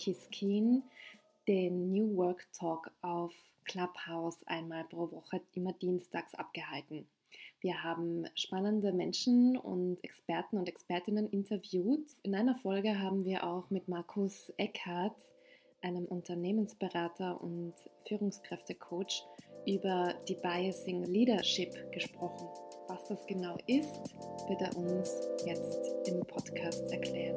Skeen den New Work Talk auf Clubhouse einmal pro Woche immer dienstags abgehalten. Wir haben spannende Menschen und Experten und Expertinnen interviewt. In einer Folge haben wir auch mit Markus Eckhardt, einem Unternehmensberater und Führungskräftecoach, über die Biasing Leadership gesprochen. Was das genau ist, wird er uns jetzt im Podcast erklären.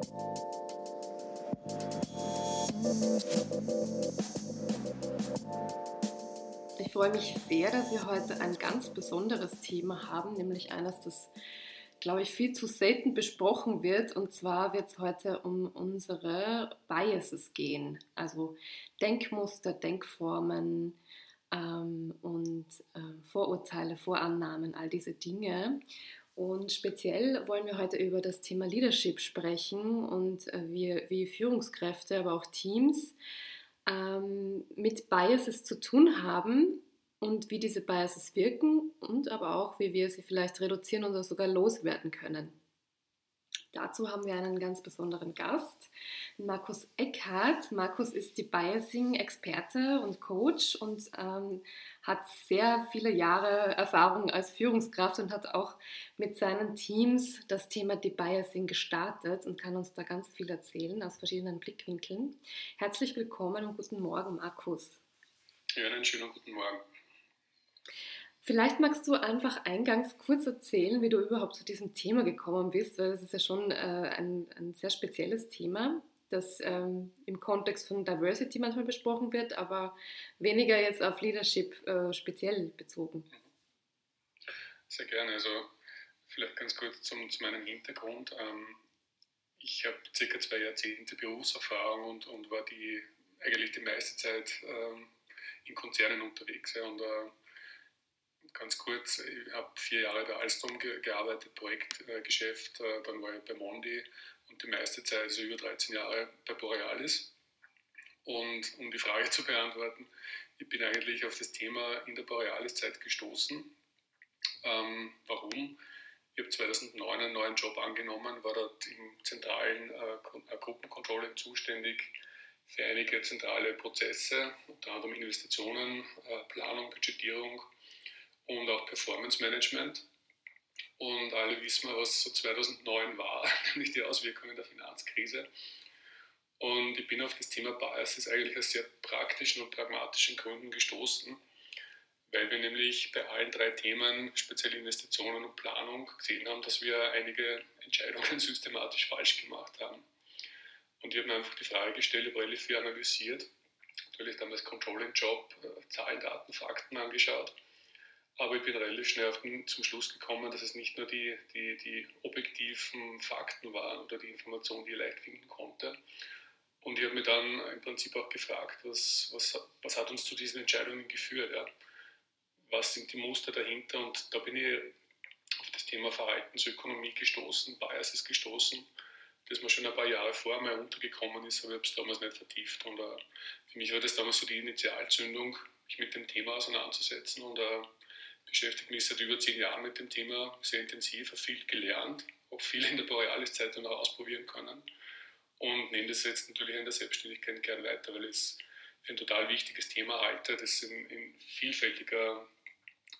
Ich freue mich sehr, dass wir heute ein ganz besonderes Thema haben, nämlich eines, das, glaube ich, viel zu selten besprochen wird. Und zwar wird es heute um unsere Biases gehen, also Denkmuster, Denkformen, ähm, und äh, Vorurteile, Vorannahmen, all diese Dinge. Und speziell wollen wir heute über das Thema Leadership sprechen und äh, wie, wie Führungskräfte, aber auch Teams ähm, mit Biases zu tun haben und wie diese Biases wirken und aber auch, wie wir sie vielleicht reduzieren oder sogar loswerden können. Dazu haben wir einen ganz besonderen Gast, Markus Eckhardt. Markus ist die Biasing-Experte und Coach und ähm, hat sehr viele Jahre Erfahrung als Führungskraft und hat auch mit seinen Teams das Thema Debiasing gestartet und kann uns da ganz viel erzählen aus verschiedenen Blickwinkeln. Herzlich willkommen und guten Morgen, Markus. Ja, einen schönen guten Morgen. Vielleicht magst du einfach eingangs kurz erzählen, wie du überhaupt zu diesem Thema gekommen bist, weil das ist ja schon äh, ein, ein, sehr spezielles Thema, das ähm, im Kontext von Diversity manchmal besprochen wird, aber weniger jetzt auf Leadership äh, speziell bezogen. Sehr gerne. Also vielleicht ganz kurz zum, zu meinem Hintergrund. Ähm, ich habe circa zwei Jahrzehnte Berufserfahrung und, und war die eigentlich die meiste Zeit ähm, in Konzernen unterwegs. Ja, und, äh, ganz kurz, ich habe vier Jahre bei Alstom gearbeitet, Projektgeschäft, äh, dann war ich bei Mondi und die meiste Zeit, also über 13 Jahre, bei Borealis. Und um die Frage zu beantworten, ich bin eigentlich auf das Thema in der Borealis-Zeit gestoßen. Ähm, warum? Ich habe 2009 einen neuen Job angenommen, war dort im zentralen äh, Gruppencontrolling zuständig für einige zentrale Prozesse, unter anderem Investitionen, äh, Planung, Budgetierung und auch Performance Management. Und alle wissen wir, was so 2009 war, nämlich die Auswirkungen der Finanzkrise. Und ich bin auf das Thema Biases eigentlich aus sehr praktischen und pragmatischen Gründen gestoßen, weil wir nämlich bei allen drei Themen, speziell Investitionen und Planung, gesehen haben, dass wir einige Entscheidungen systematisch falsch gemacht haben. Und ich habe mir einfach die Frage gestellt, ich habe analysiert, natürlich damals Controlling-Job, äh, Zahlen, Daten, Fakten angeschaut aber ich bin relativ schnell den, zum Schluss gekommen, dass es nicht nur die, die, die objektiven Fakten waren oder die Informationen, die ich leicht finden konnte. Und ich habe mich dann im Prinzip auch gefragt, was, was, was hat uns zu diesen Entscheidungen geführt? Ja? Was sind die Muster dahinter? Und da bin ich auf das Thema Verhaltensökonomie gestoßen, Biases gestoßen, das mir schon ein paar Jahre vor mir untergekommen ist, aber ich habe es damals nicht vertieft. Und uh, für mich war das damals so die Initialzündung, mich mit dem Thema auseinanderzusetzen und uh, beschäftige mich seit über zehn Jahren mit dem Thema sehr intensiv, habe viel gelernt, auch viel in der Borealis-Zeitung auch ausprobieren können und nehme das jetzt natürlich in der Selbstständigkeit gern weiter, weil ich es für ein total wichtiges Thema halte, das in, in vielfältiger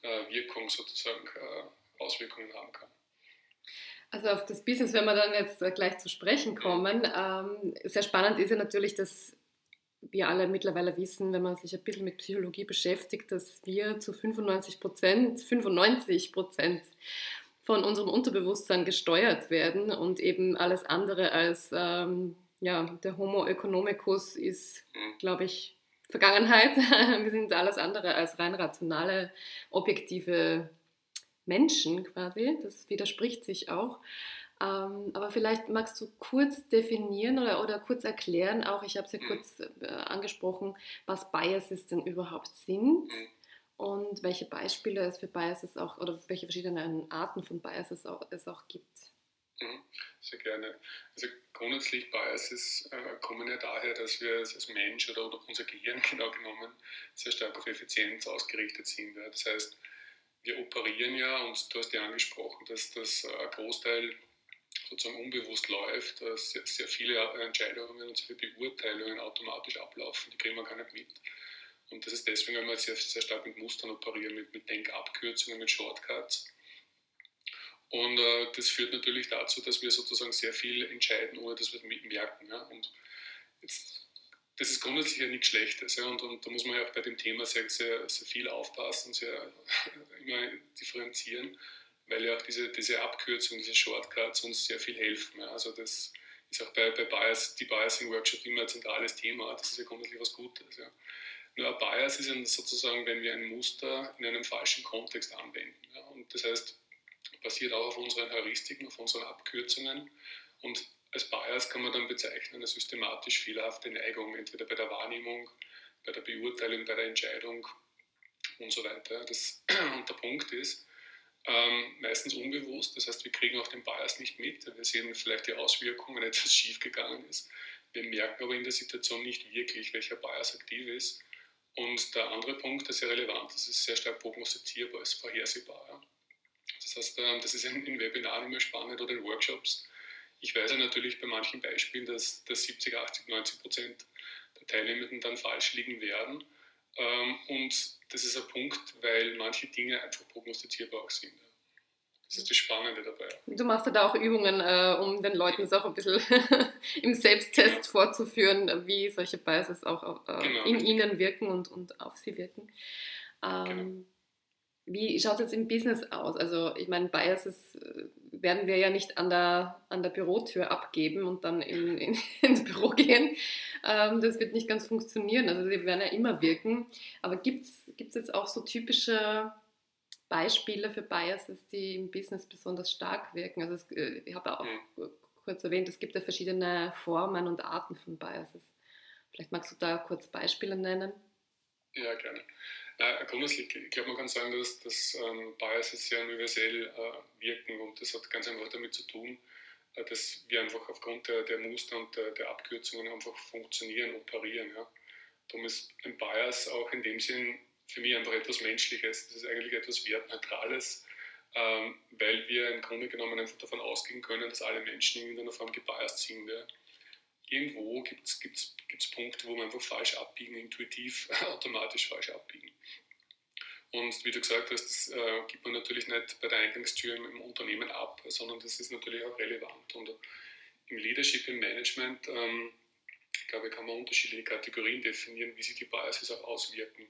äh, Wirkung sozusagen äh, Auswirkungen haben kann. Also auf das Business, wenn wir dann jetzt äh, gleich zu sprechen kommen, ähm, sehr spannend ist ja natürlich, dass wir alle mittlerweile wissen, wenn man sich ein bisschen mit Psychologie beschäftigt, dass wir zu 95 Prozent, 95 Prozent von unserem Unterbewusstsein gesteuert werden und eben alles andere als ähm, ja, der Homo economicus ist, glaube ich, Vergangenheit. Wir sind alles andere als rein rationale, objektive Menschen quasi. Das widerspricht sich auch. Ähm, aber vielleicht magst du kurz definieren oder, oder kurz erklären, auch ich habe es ja kurz äh, angesprochen, was Biases denn überhaupt sind und welche Beispiele es für Biases auch oder welche verschiedenen Arten von Biases auch, es auch gibt. Mhm, sehr gerne. Also grundsätzlich Biases äh, kommen ja daher, dass wir als Mensch oder, oder unser Gehirn genau genommen sehr stark auf Effizienz ausgerichtet sind. Ja. Das heißt, wir operieren ja, und du hast ja angesprochen, dass das äh, Großteil sozusagen unbewusst läuft, dass sehr, sehr viele Entscheidungen und sehr viele Beurteilungen automatisch ablaufen, die kriegen wir gar nicht mit. Und das ist deswegen, wenn wir sehr, sehr stark mit Mustern operieren, mit, mit Denkabkürzungen, mit Shortcuts. Und äh, das führt natürlich dazu, dass wir sozusagen sehr viel entscheiden, ohne dass wir es merken. Ja? Und jetzt, das ist grundsätzlich ja nichts Schlechtes. Ja? Und, und, da muss man ja auch bei dem Thema sehr, sehr, sehr viel aufpassen, sehr immer differenzieren, weil ja auch diese, diese Abkürzungen, diese Shortcuts uns sehr viel helfen. Ja? Also das ist auch bei, bei Bias, die Biasing-Workshop immer ein zentrales Thema. Das ist ja grundsätzlich was Gutes. Ja? Nur ein Bias ist ja sozusagen, wenn wir ein Muster in einem falschen Kontext anwenden. Ja? Und das heißt, basiert auch auf unseren Heuristiken, auf unseren Abkürzungen. Und als Bias kann man dann bezeichnen eine systematisch fehlerhafte Neigung, entweder bei der Wahrnehmung, bei der Beurteilung, bei der Entscheidung und so weiter. Das, und der Punkt ist, ähm, meistens unbewusst, das heißt, wir kriegen auch den Bias nicht mit, wir sehen vielleicht die Auswirkungen, wenn etwas schiefgegangen ist. Wir merken aber in der Situation nicht wirklich, welcher Bias aktiv ist. Und der andere Punkt, der sehr relevant ist, ist sehr stark prognostizierbar, ist vorhersehbar. Das heißt, ähm, das ist in, Webinaren immer spannend oder in Workshops. Ich weiß ja natürlich bei manchen Beispielen, dass, dass 70, 80, 90 Prozent der Teilnehmenden dann falsch liegen werden. Ähm, und das ist ein Punkt, weil manche Dinge einfach prognostizierbar auch sind. Das ist das Spannende dabei. Du machst ja da auch Übungen, äh, um den Leuten das auch ein bisschen im Selbsttest genau. vorzuführen, wie solche Biases auch äh, genau. in ihnen wirken und, und auf sie wirken. Ähm, genau. Wie schaut es jetzt im Business aus? Also ich meine, Biases äh, werden wir ja nicht an der, an der Bürotür abgeben und dann in, in, ins Büro gehen. Ähm, das wird nicht ganz funktionieren. Also sie werden ja immer wirken. Aber gibt es jetzt auch so typische Beispiele für Biases, die im Business besonders stark wirken? Also es, äh, ich habe auch mhm. kurz erwähnt, es gibt ja verschiedene Formen und Arten von Biases. Vielleicht magst du da kurz Beispiele nennen? Ja, gerne. Äh, grundsätzlich, ich glaube, man kann sagen, dass, dass ähm, Biases sehr universell äh, wirken und das hat ganz einfach damit zu tun, äh, dass wir einfach aufgrund der, der Muster und der, der, Abkürzungen einfach funktionieren, operieren. Ja. Darum ist ein Bias auch in dem Sinn für mich einfach etwas Menschliches. Das ist eigentlich etwas Wertneutrales, ähm, weil wir im Grunde genommen einfach davon ausgehen können, dass alle Menschen in irgendeiner Form gebiased sind. Ja. Irgendwo gibt es Punkte, wo wir einfach falsch abbiegen, intuitiv automatisch falsch abbiegen. Und wie du gesagt hast, das äh, gibt man natürlich nicht bei der Eingangstür im, im, Unternehmen ab, sondern das ist natürlich auch relevant. Und im Leadership, im Management, ähm, glaube ich, kann man unterschiedliche Kategorien definieren, wie sich die Biases auch auswirken.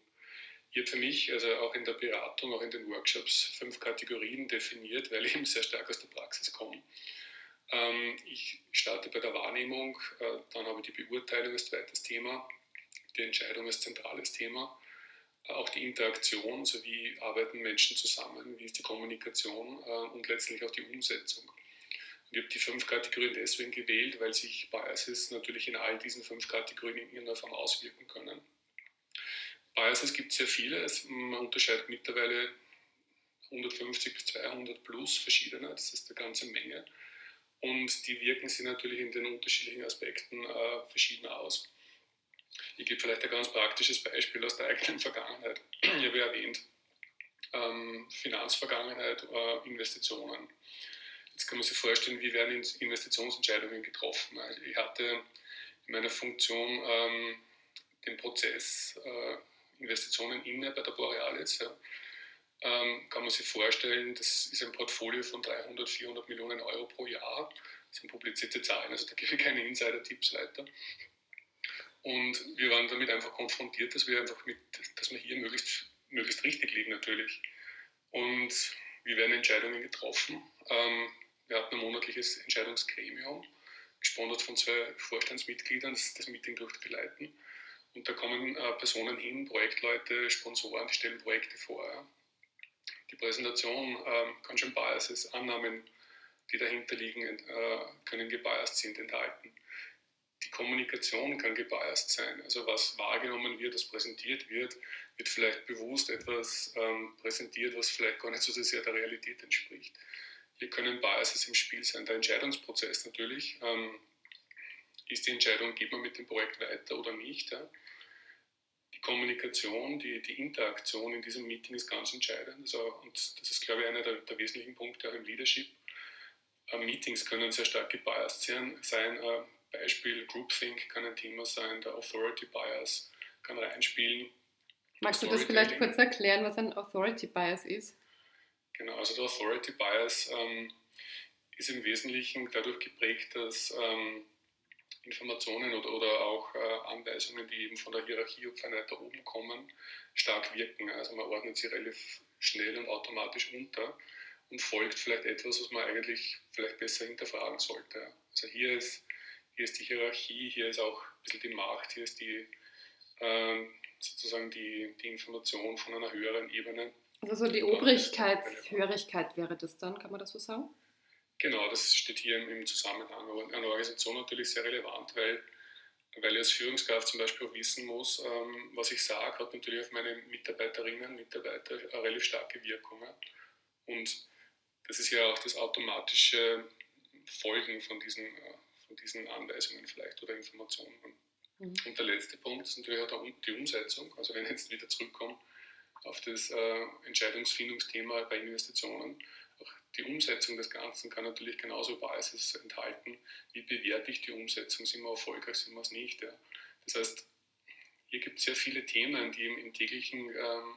Ich habe für mich, also auch in der Beratung, auch in den Workshops, fünf Kategorien definiert, weil ich eben sehr stark aus der Praxis komme. Ähm, ich starte bei der Wahrnehmung, äh, dann habe ich die Beurteilung als zweites Thema, die Entscheidung als zentrales Thema auch die Interaktion, so wie arbeiten Menschen zusammen, wie ist die Kommunikation äh, und letztlich auch die Umsetzung. Ich habe die fünf Kategorien deswegen gewählt, weil sich Biases natürlich in all diesen fünf Kategorien in irgendeiner Form auswirken können. Biases gibt es sehr viele, man unterscheidet mittlerweile 150 bis 200 plus verschiedene, das ist eine ganze Menge. Und die wirken sich natürlich in den unterschiedlichen Aspekten äh, verschieden aus. Ich gebe vielleicht ein ganz praktisches Beispiel aus der eigenen Vergangenheit. Ich habe ja erwähnt, ähm, Finanzvergangenheit, äh, Investitionen. Jetzt kann man sich vorstellen, wie werden Investitionsentscheidungen getroffen. Also ich hatte in meiner Funktion ähm, den Prozess äh, Investitionen inne bei der Borealis. Ja. Ähm, kann man sich vorstellen, das ist ein Portfolio von 300, 400 Millionen Euro pro Jahr. Das sind publizierte Zahlen, also da gebe ich keine Insider-Tipps weiter. Und wir waren damit einfach konfrontiert, dass wir einfach mit, dass wir hier möglichst, möglichst richtig liegen natürlich. Und wie werden Entscheidungen getroffen? Ähm, wir hatten ein monatliches Entscheidungsgremium, gesponsert von zwei Vorstandsmitgliedern, das, das Meeting durchgeleiten. Und da kommen äh, Personen hin, Projektleute, Sponsoren, die stellen Projekte vor. Ja. Die Präsentation äh, kann schon Biases, Annahmen, die dahinter liegen, äh, können gebiased sind, enthalten die Kommunikation kann gebiased sein. Also was wahrgenommen wird, was präsentiert wird, wird vielleicht bewusst etwas ähm, präsentiert, was vielleicht gar nicht so sehr der Realität entspricht. Hier können Biases im Spiel sein. Der Entscheidungsprozess natürlich. Ähm, ist die Entscheidung, geht man mit dem Projekt weiter oder nicht? Ja? Kommunikation, die, die Interaktion in diesem Meeting ist ganz entscheidend. Also, und das ist, glaube ich, einer der, der wesentlichen Punkte auch im Leadership Äh, Meetings können sehr stark gebiased sein. sein äh, Beispiel Groupthink kann ein Thema sein, der Authority Bias kann reinspielen. Magst du das vielleicht kurz erklären, was ein Authority Bias ist? Genau, also der Authority Bias ähm, ist im Wesentlichen dadurch geprägt, dass ähm, Informationen oder, oder auch äh, Anweisungen, die eben von der Hierarchie von weiter oben kommen, stark wirken. Also man ordnet sie relativ schnell und automatisch unter und folgt vielleicht etwas, was man eigentlich vielleicht besser hinterfragen sollte. Also hier ist, hier ist die Hierarchie, hier ist auch ein bisschen die Macht, hier ist die, äh, sozusagen die, die Information von einer höheren Ebene. Also so die Obrigkeitshörigkeit wäre das dann, kann man das so sagen? Genau, das steht hier im Zusammenhang. Aber eine Organisation natürlich sehr relevant, weil, weil ich als Führungskraft zum Beispiel auch wissen muss, ähm, was ich sage, hat natürlich auf meine Mitarbeiterinnen und Mitarbeiter eine relativ starke Wirkung. Und das ist ja auch das automatische Folgen von diesen, äh, von diesen Anweisungen vielleicht oder Informationen. Mhm. Und der letzte Punkt ist natürlich auch die Umsetzung. Also wenn ich jetzt wieder zurückkomme auf das äh, Entscheidungsfindungsthema bei Investitionen, die Umsetzung des Ganzen kann natürlich genauso Biases enthalten. Wie bewerte ich die Umsetzung? Sind wir erfolgreich, sind wir es nicht? Ja? Das heißt, hier gibt es sehr viele Themen, die im, im täglichen ähm,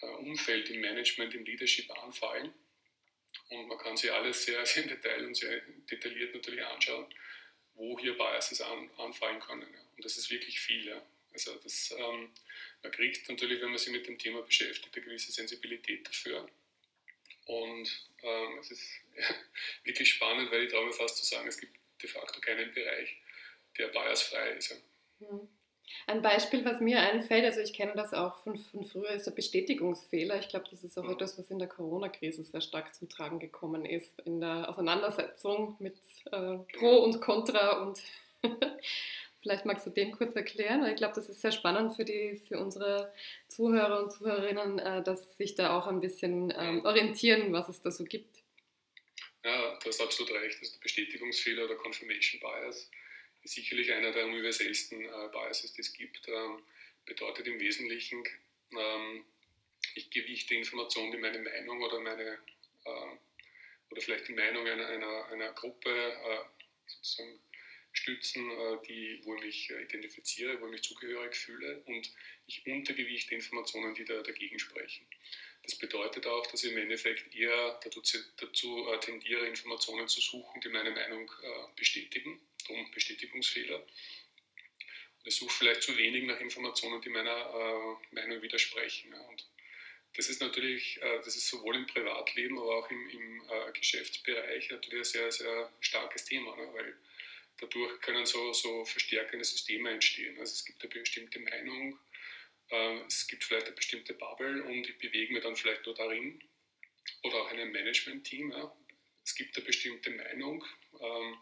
äh, Umfeld, im Management, im Leadership anfallen. Und man kann sich alles sehr, sehr im Detail und sehr detailliert natürlich anschauen, wo hier Biases an, anfallen können. Ja? Und das ist wirklich viel. Ja? Also das, ähm, man kriegt natürlich, wenn man sich mit dem Thema beschäftigt, eine gewisse Sensibilität dafür. Und ähm, es ist wirklich spannend, weil ich traue fast zu sagen, es gibt de facto keinen Bereich, der biasfrei ist. Ja. Hm. Ein Beispiel, was mir einfällt, also ich kenne das auch von, von früher, ist der Bestätigungsfehler. Ich glaube, das ist auch mhm. etwas, was in der Corona-Krise sehr stark zum Tragen gekommen ist, in der Auseinandersetzung mit äh, Pro und Contra und Vielleicht magst du den kurz erklären, weil ich glaube, das ist sehr spannend für, die, für unsere Zuhörer und Zuhörerinnen, äh, dass sie sich da auch ein bisschen ähm, orientieren, was es da so gibt. Ja, du hast absolut recht. Also der Bestätigungsfehler oder Confirmation Bias ist sicherlich einer der universellsten äh, Biases, die es gibt. Ähm, bedeutet im Wesentlichen, ähm, ich gewichte Informationen, die meine Meinung oder meine äh, oder vielleicht die Meinung einer, einer, einer Gruppe äh, sozusagen stützen, äh, die, wo ich mich äh, identifiziere, wo ich mich zugehörig fühle und ich untergewichte Informationen, die da dagegen sprechen. Das bedeutet auch, dass ich im Endeffekt eher dazu, äh, tendiere, Informationen zu suchen, die meine Meinung bestätigen, darum Bestätigungsfehler. Und ich suche vielleicht zu wenig nach Informationen, die meiner Meinung widersprechen. Und das ist natürlich, das ist sowohl im Privatleben, aber auch im, im Geschäftsbereich natürlich ein sehr, sehr starkes Thema, ne? weil dadurch können so, so verstärkende Systeme entstehen. Also es gibt eine bestimmte Meinung, äh, es gibt vielleicht eine bestimmte Bubble und ich bewege mich dann vielleicht nur darin oder auch in einem Management-Team. Ja. Es gibt eine bestimmte Meinung, ähm,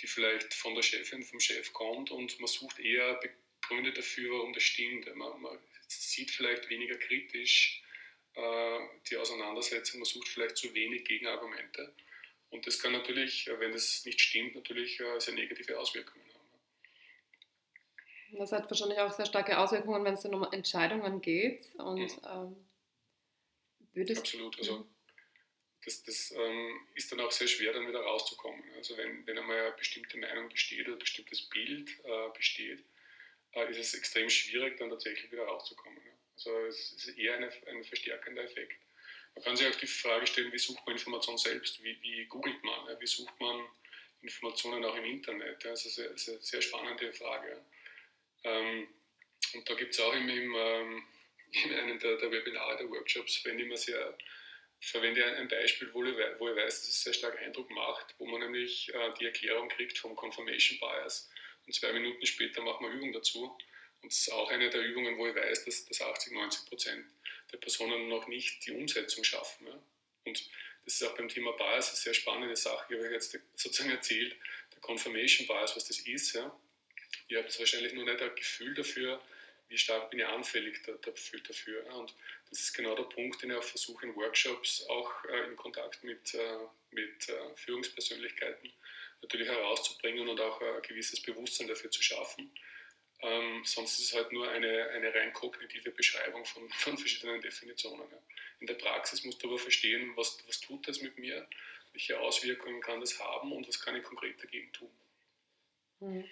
die vielleicht von der Chefin, vom Chef kommt und man sucht eher Gründe dafür, warum das stimmt. Man, man sieht vielleicht weniger kritisch äh, die Auseinandersetzung, man sucht vielleicht zu wenig Gegenargumente. Und das kann natürlich, äh, wenn das nicht stimmt, natürlich äh, sehr negative Auswirkungen haben. Das hat wahrscheinlich auch sehr starke Auswirkungen, wenn es dann um Entscheidungen geht. Und, mhm. ähm, Absolut. Also, das, das ähm, ist dann auch sehr schwer, dann wieder rauszukommen. Also wenn, wenn einmal eine bestimmte Meinung besteht oder ein bestimmtes Bild äh, besteht, äh, ist es extrem schwierig, dann tatsächlich wieder rauszukommen. Ja. Also es ist eher eine, ein verstärkender Effekt. Man kann sich auch die Frage stellen, wie sucht man Information selbst? Wie, wie googelt man? Wie sucht man Informationen auch im Internet? Das ist eine sehr, sehr spannende Frage. Ähm, und da gibt es auch im, im, ähm, in einem der, der, Webinare, der Workshops, verwende ich, sehr, verwende ein Beispiel, wo ich, wo ich weiß, dass es sehr stark Eindruck macht, wo man nämlich äh, die Erklärung kriegt vom Confirmation Bias und zwei Minuten später machen wir Übung dazu. Und das ist auch eine der Übungen, wo ich weiß, dass, dass 80, 90 Prozent der Personen noch nicht die Umsetzung schaffen. Ja. Und das ist auch beim Thema Bias eine sehr spannende Sache. Ich habe jetzt sozusagen erzählt, der Confirmation Bias, was das ist. Ja. Ihr habt wahrscheinlich noch nicht ein Gefühl dafür, wie stark bin ich anfällig dafür. Ja. Und das ist genau der Punkt, den ich auch versuche in Workshops, auch äh, in Kontakt mit, äh, mit äh, Führungspersönlichkeiten natürlich herauszubringen und auch ein gewisses Bewusstsein dafür zu schaffen ähm, sonst ist es halt nur eine, eine rein kognitive Beschreibung von, von verschiedenen Definitionen. Ja. In der Praxis musst du aber verstehen, was, was tut das mit mir, welche Auswirkungen kann das haben und was kann ich konkret dagegen tun. Mhm.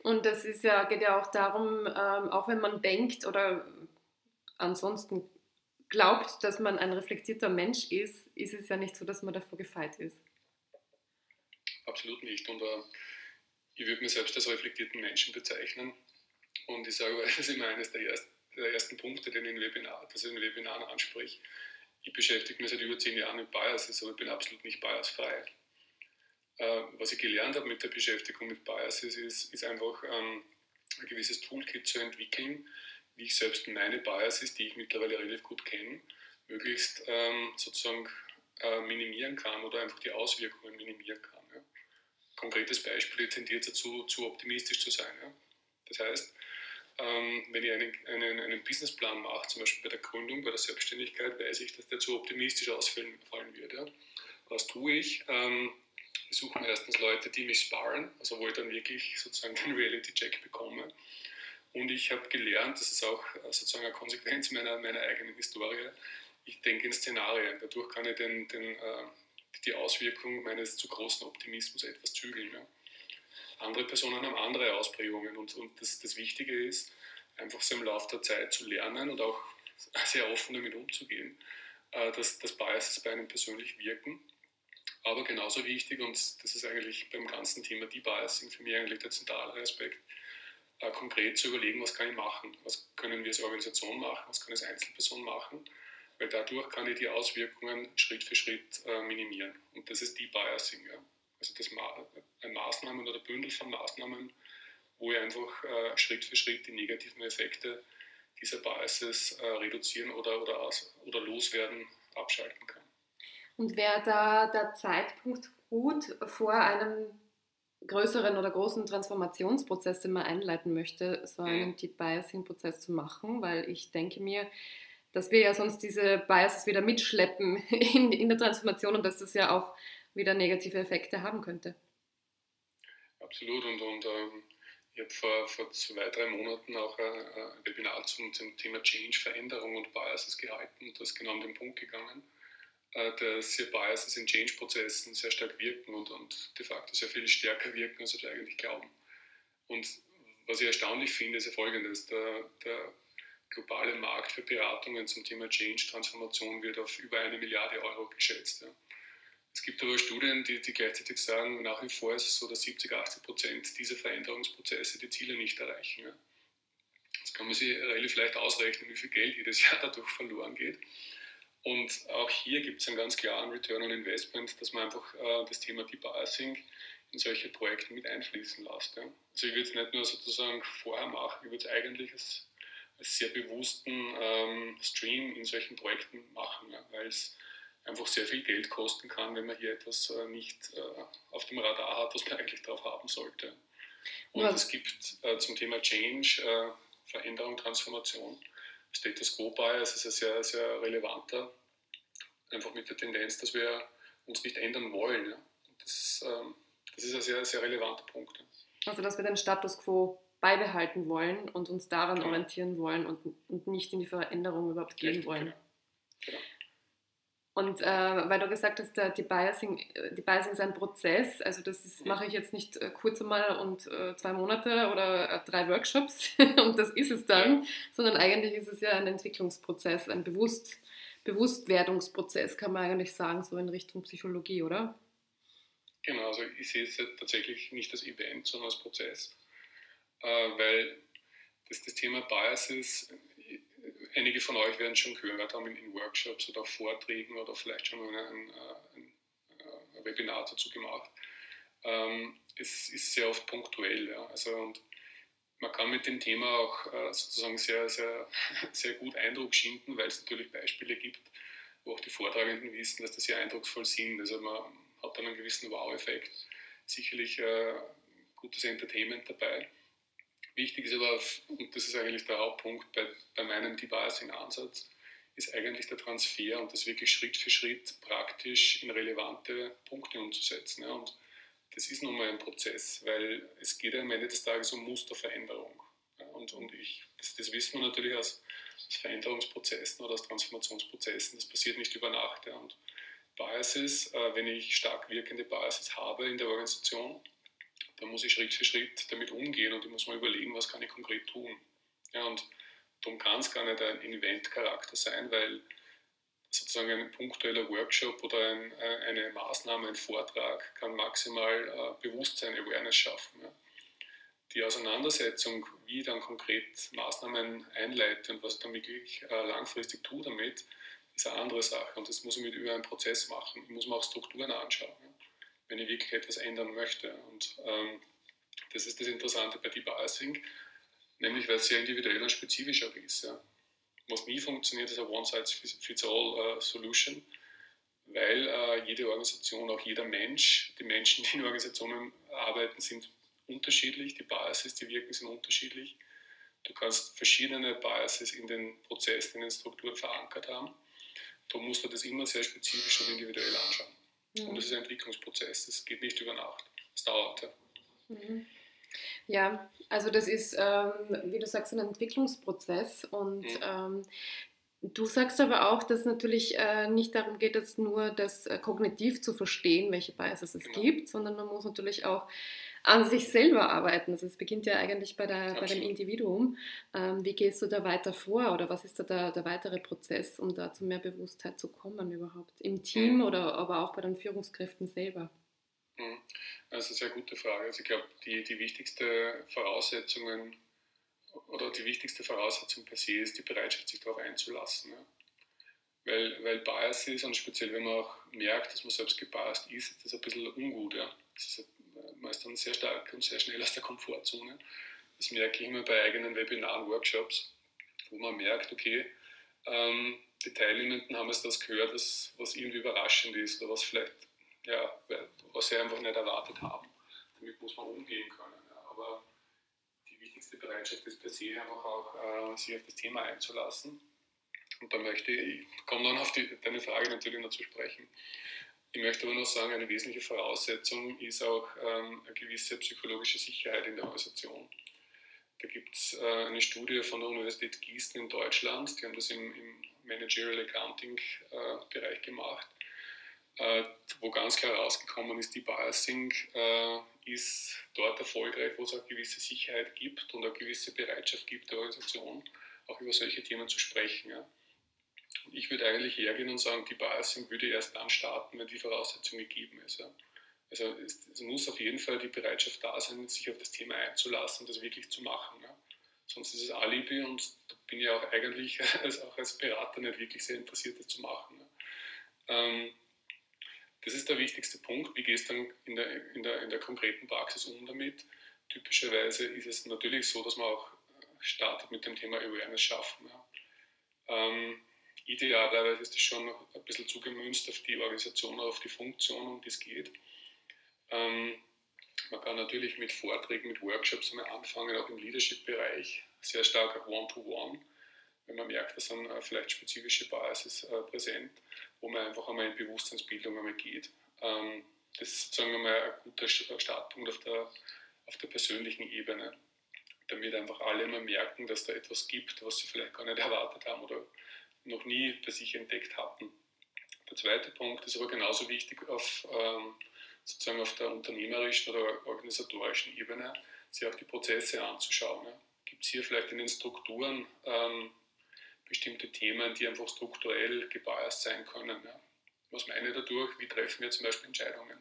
Und das ist ja, geht ja auch darum, ähm, auch wenn man denkt oder ansonsten glaubt, dass man ein reflektierter Mensch ist, ist es ja nicht so, dass man davor gefeit ist. Absolut nicht. Und uh, ich würde mich selbst als reflektierten Menschen bezeichnen. Und ich sage, das ist immer eines der ersten, der ersten Punkte, den ich in Webinar, das ich in Webinaren anspreche. Ich beschäftige mich seit über zehn Jahren mit Biases, aber ich bin absolut nicht biasfrei. Äh, was ich gelernt habe mit der Beschäftigung mit Biases, ist, ist einfach ähm, ein gewisses Toolkit zu entwickeln, wie ich selbst meine Biases, die ich mittlerweile relativ gut kenne, möglichst ähm, sozusagen äh, minimieren kann oder einfach die Auswirkungen minimieren kann. Konkretes Beispiel, ich tendiere dazu, zu optimistisch zu sein. Ja. Das heißt, ähm, wenn ich einen, einen, einen Businessplan mache, zum Beispiel bei der Gründung, bei der Selbstständigkeit, weiß ich, dass der zu optimistisch ausfallen wird. Ja. Was tue ich? Ähm, wir suchen erstens Leute, die mich sparen, also wo ich dann wirklich sozusagen den Reality-Check bekomme. Und ich habe gelernt, das ist auch äh, sozusagen eine Konsequenz meiner, meiner eigenen Historie, ich denke in Szenarien. Dadurch kann ich den, den, äh, die Auswirkung meines zu großen Optimismus etwas zügeln. Ja. Andere Personen haben andere Ausprägungen und, und das, das Wichtige ist, einfach so im Laufe der Zeit zu lernen und auch sehr offen damit umzugehen, äh, dass, dass Biases bei einem persönlich wirken aber genauso wichtig, und das ist eigentlich beim ganzen Thema Debiasing für mich eigentlich der zentrale Aspekt, äh, konkret zu überlegen, was kann ich machen, was können wir als Organisation machen, was kann als Einzelperson machen, weil dadurch kann ich die Auswirkungen Schritt für Schritt äh, minimieren. Und das ist Debiasing. Ja. Also das Ma ein Maßnahmen oder Bündel von Maßnahmen, wo ich einfach äh, Schritt für Schritt die negativen Effekte dieser Biases äh, reduzieren oder, oder, aus, oder loswerden, abschalten kann. Und wäre da der Zeitpunkt gut vor einem größeren oder großen Transformationsprozess, den man einleiten möchte, so einen mhm. Deep Biasing-Prozess zu machen? Weil ich denke mir, dass wir ja sonst diese Biases wieder mitschleppen in, in der Transformation und dass das ja auch wieder negative Effekte haben könnte. Absolut und, und ähm, ich habe vor, vor zwei, drei Monaten auch ein, ein Webinar zum, zum Thema Change, Veränderung und Biases gehalten und das ist genau an den Punkt gegangen äh, dass hier Biases in Change-Prozessen sehr stark wirken und, und de facto sehr viel stärker wirken, als wir eigentlich glauben. Und was ich erstaunlich finde, ist ja folgendes: der, der globale Markt für Beratungen zum Thema Change-Transformation wird auf über eine Milliarde Euro geschätzt. Ja. Es gibt aber Studien, die, die, gleichzeitig sagen, nach wie vor ist es so, dass 70, 80 Prozent dieser Veränderungsprozesse die Ziele nicht erreichen. Ja. Jetzt kann man sich relativ leicht ausrechnen, wie viel Geld jedes Jahr dadurch verloren geht. Und auch hier gibt es einen ganz klaren Return on Investment, dass man einfach äh, das Thema Debiasing in solche Projekte mit einfließen lässt. Ja. Also ich würde es nicht nur sozusagen vorher machen, ich würde es eigentlich sehr bewussten ähm, Stream in solchen Projekten machen, ja, weil es einfach sehr viel Geld kosten kann, wenn man hier etwas äh, nicht äh, auf dem Radar hat, was man eigentlich drauf haben sollte. Und ja. es gibt äh, zum Thema Change, äh, Veränderung, Transformation, Status Quo Bias ist ein sehr, sehr relevanter, einfach mit der Tendenz, dass wir uns nicht ändern wollen. Ja. Das, ähm, das, ist ein sehr, sehr relevanter Punkt. Also, dass wir den Status Quo beibehalten wollen und uns daran genau. orientieren wollen und, und nicht in die Veränderung überhaupt gehen Richtig, wollen. Genau. Genau. Und äh, weil du gesagt hast, der, die, Biasing, die Biasing ist ein Prozess, also das ist, mache ich jetzt nicht äh, kurz einmal und äh, zwei Monate oder äh, drei Workshops und das ist es dann, sondern eigentlich ist es ja ein Entwicklungsprozess, ein Bewusst, Bewusstwerdungsprozess, kann man eigentlich sagen, so in Richtung Psychologie, oder? Genau, also ich sehe es tatsächlich nicht als Event, sondern als Prozess, weil das, das Thema Biases einige von euch werden schon gehört haben in, Workshops oder Vorträgen oder vielleicht schon ein, ein, ein, ein Webinar dazu gemacht. Ähm, es ist sehr oft punktuell. Ja. Also, und man kann mit dem Thema auch äh, sozusagen sehr, sehr, sehr gut Eindruck schinden, weil es natürlich Beispiele gibt, wo auch die Vortragenden wissen, dass das sehr eindrucksvoll sind. Also man hat dann einen gewissen Wow-Effekt, sicherlich äh, gutes Entertainment dabei. Wichtig ist aber, und das ist eigentlich der Hauptpunkt bei, bei meinem Debiasing-Ansatz, ist eigentlich der Transfer und das wirklich Schritt für Schritt praktisch in relevante Punkte umzusetzen. Ja. Und das ist nun mal ein Prozess, weil es geht am Ende des Tages um Musterveränderung. Ja. Und, und ich, das, das wissen wir natürlich aus, aus, Veränderungsprozessen oder aus Transformationsprozessen. Das passiert nicht über Nacht. Ja. Und Biases, äh, wenn ich stark wirkende Biases habe in der Organisation, dann muss ich Schritt für Schritt damit umgehen und ich muss mal überlegen, was kann ich konkret tun. Ja, und darum kann es gar nicht ein Event-Charakter sein, weil sozusagen ein punktueller Workshop oder ein, äh, eine Maßnahme, ein Vortrag kann maximal äh, Bewusstsein, Awareness schaffen. Ja. Die Auseinandersetzung, wie ich dann konkret Maßnahmen einleite und was ich dann wirklich äh, langfristig tue damit, ist eine andere Sache. Und das muss ich mit über einen Prozess machen. Ich muss mir auch Strukturen anschauen, wenn ich wirklich etwas ändern möchte. Und ähm, das ist das Interessante bei Debiasing, nämlich weil es sehr individuell und spezifisch auch ist. Ja was nie funktioniert, ist eine One-Size-Fits-All-Solution, weil äh, jede Organisation, auch jeder Mensch, die Menschen, die in Organisationen arbeiten, sind unterschiedlich, die Biases, die wirken, sind unterschiedlich. Du kannst verschiedene Biases in den Prozessen, in den Strukturen verankert haben. Da musst du das immer sehr spezifisch und individuell anschauen. Mhm. Und das ist ein Entwicklungsprozess, das geht nicht über Nacht. Das dauert. Ja. Mhm. Ja, also das ist, ähm, wie du sagst, ein Entwicklungsprozess und mhm. ähm, Du sagst aber auch, dass natürlich äh, nicht darum geht, jetzt nur das äh, kognitiv zu verstehen, welche Biases es genau. gibt, sondern man muss natürlich auch an sich selber arbeiten. Also es beginnt ja eigentlich bei, der, bei dem Individuum. Ähm, wie gehst du da weiter vor oder was ist da der, der, weitere Prozess, um da zu mehr Bewusstheit zu kommen überhaupt? Im Team mhm. oder aber auch bei den Führungskräften selber? Mhm. Das ist eine sehr gute Frage. Also ich glaube, die, die wichtigste Voraussetzungen oder die wichtigste Voraussetzung per se ist die Bereitschaft, sich darauf einzulassen. Ja. Weil, weil Bias ist und speziell wenn man auch merkt, dass man selbst gebiased ist, ist das ein bisschen ungut. Ja. Ist, man ist dann sehr stark und sehr schnell aus der Komfortzone. Das merke ich immer bei eigenen Webinaren, Workshops, wo man merkt, okay, ähm, die Teilnehmenden haben jetzt das gehört, was, was irgendwie überraschend ist oder was vielleicht ja, was sie einfach nicht erwartet haben. Damit muss man umgehen können. Ja. Aber die Bereitschaft ist per se einfach auch, äh, sich auf das Thema einzulassen. Und da möchte ich, ich komme dann auf die, deine Frage natürlich noch zu sprechen. Ich möchte aber noch sagen, eine wesentliche Voraussetzung ist auch ähm, eine gewisse psychologische Sicherheit in der Organisation. Da gibt es äh, eine Studie von der Universität Gießen in Deutschland, die haben das im, im Managerial Accounting äh, Bereich gemacht äh, wo ganz klar rausgekommen ist, die Biasing äh, ist dort erfolgreich, wo es auch gewisse Sicherheit gibt und eine gewisse Bereitschaft gibt der Organisation, auch über solche Themen zu sprechen. Ja. Und ich würde eigentlich hergehen und sagen, die Biasing würde erst dann starten, wenn die Voraussetzung gegeben ist. Ja. Also es, es, muss auf jeden Fall die Bereitschaft da sein, sich auf das Thema einzulassen und das wirklich zu machen. Ja. Sonst ist es Alibi und da bin ich auch eigentlich als, auch als Berater nicht wirklich sehr interessiert, das zu machen. Ähm, das ist der wichtigste Punkt. Wie gehst du dann in der, in, der, in der konkreten Praxis um damit? Typischerweise ist es natürlich so, dass man auch startet mit dem Thema Awareness schaffen. Ja. Ähm, idealerweise ist es schon ein bisschen zugemünzt auf die Organisation auf die Funktion, um die es geht. Ähm, man kann natürlich mit Vorträgen, mit Workshops einmal anfangen, auch im Leadership-Bereich, sehr stark auch One-to-One, -one, wenn man merkt, dass sind äh, vielleicht spezifische Basis äh, präsent wo man einfach einmal in Bewusstseinsbildung einmal geht. Ähm, das ist sozusagen einmal ein guter Startpunkt auf der, auf der persönlichen Ebene, damit einfach alle mal merken, dass da etwas gibt, was sie vielleicht gar nicht erwartet haben oder noch nie bei sich entdeckt hatten. Der zweite Punkt ist aber genauso wichtig auf, ähm, sozusagen auf der unternehmerischen oder organisatorischen Ebene, sich auch die Prozesse anzuschauen. Ja. Gibt es hier vielleicht in den Strukturen ähm, bestimmte Themen, die einfach strukturell gebiased sein können. Ja. Was meine ich dadurch? Wie treffen wir zum Beispiel Entscheidungen?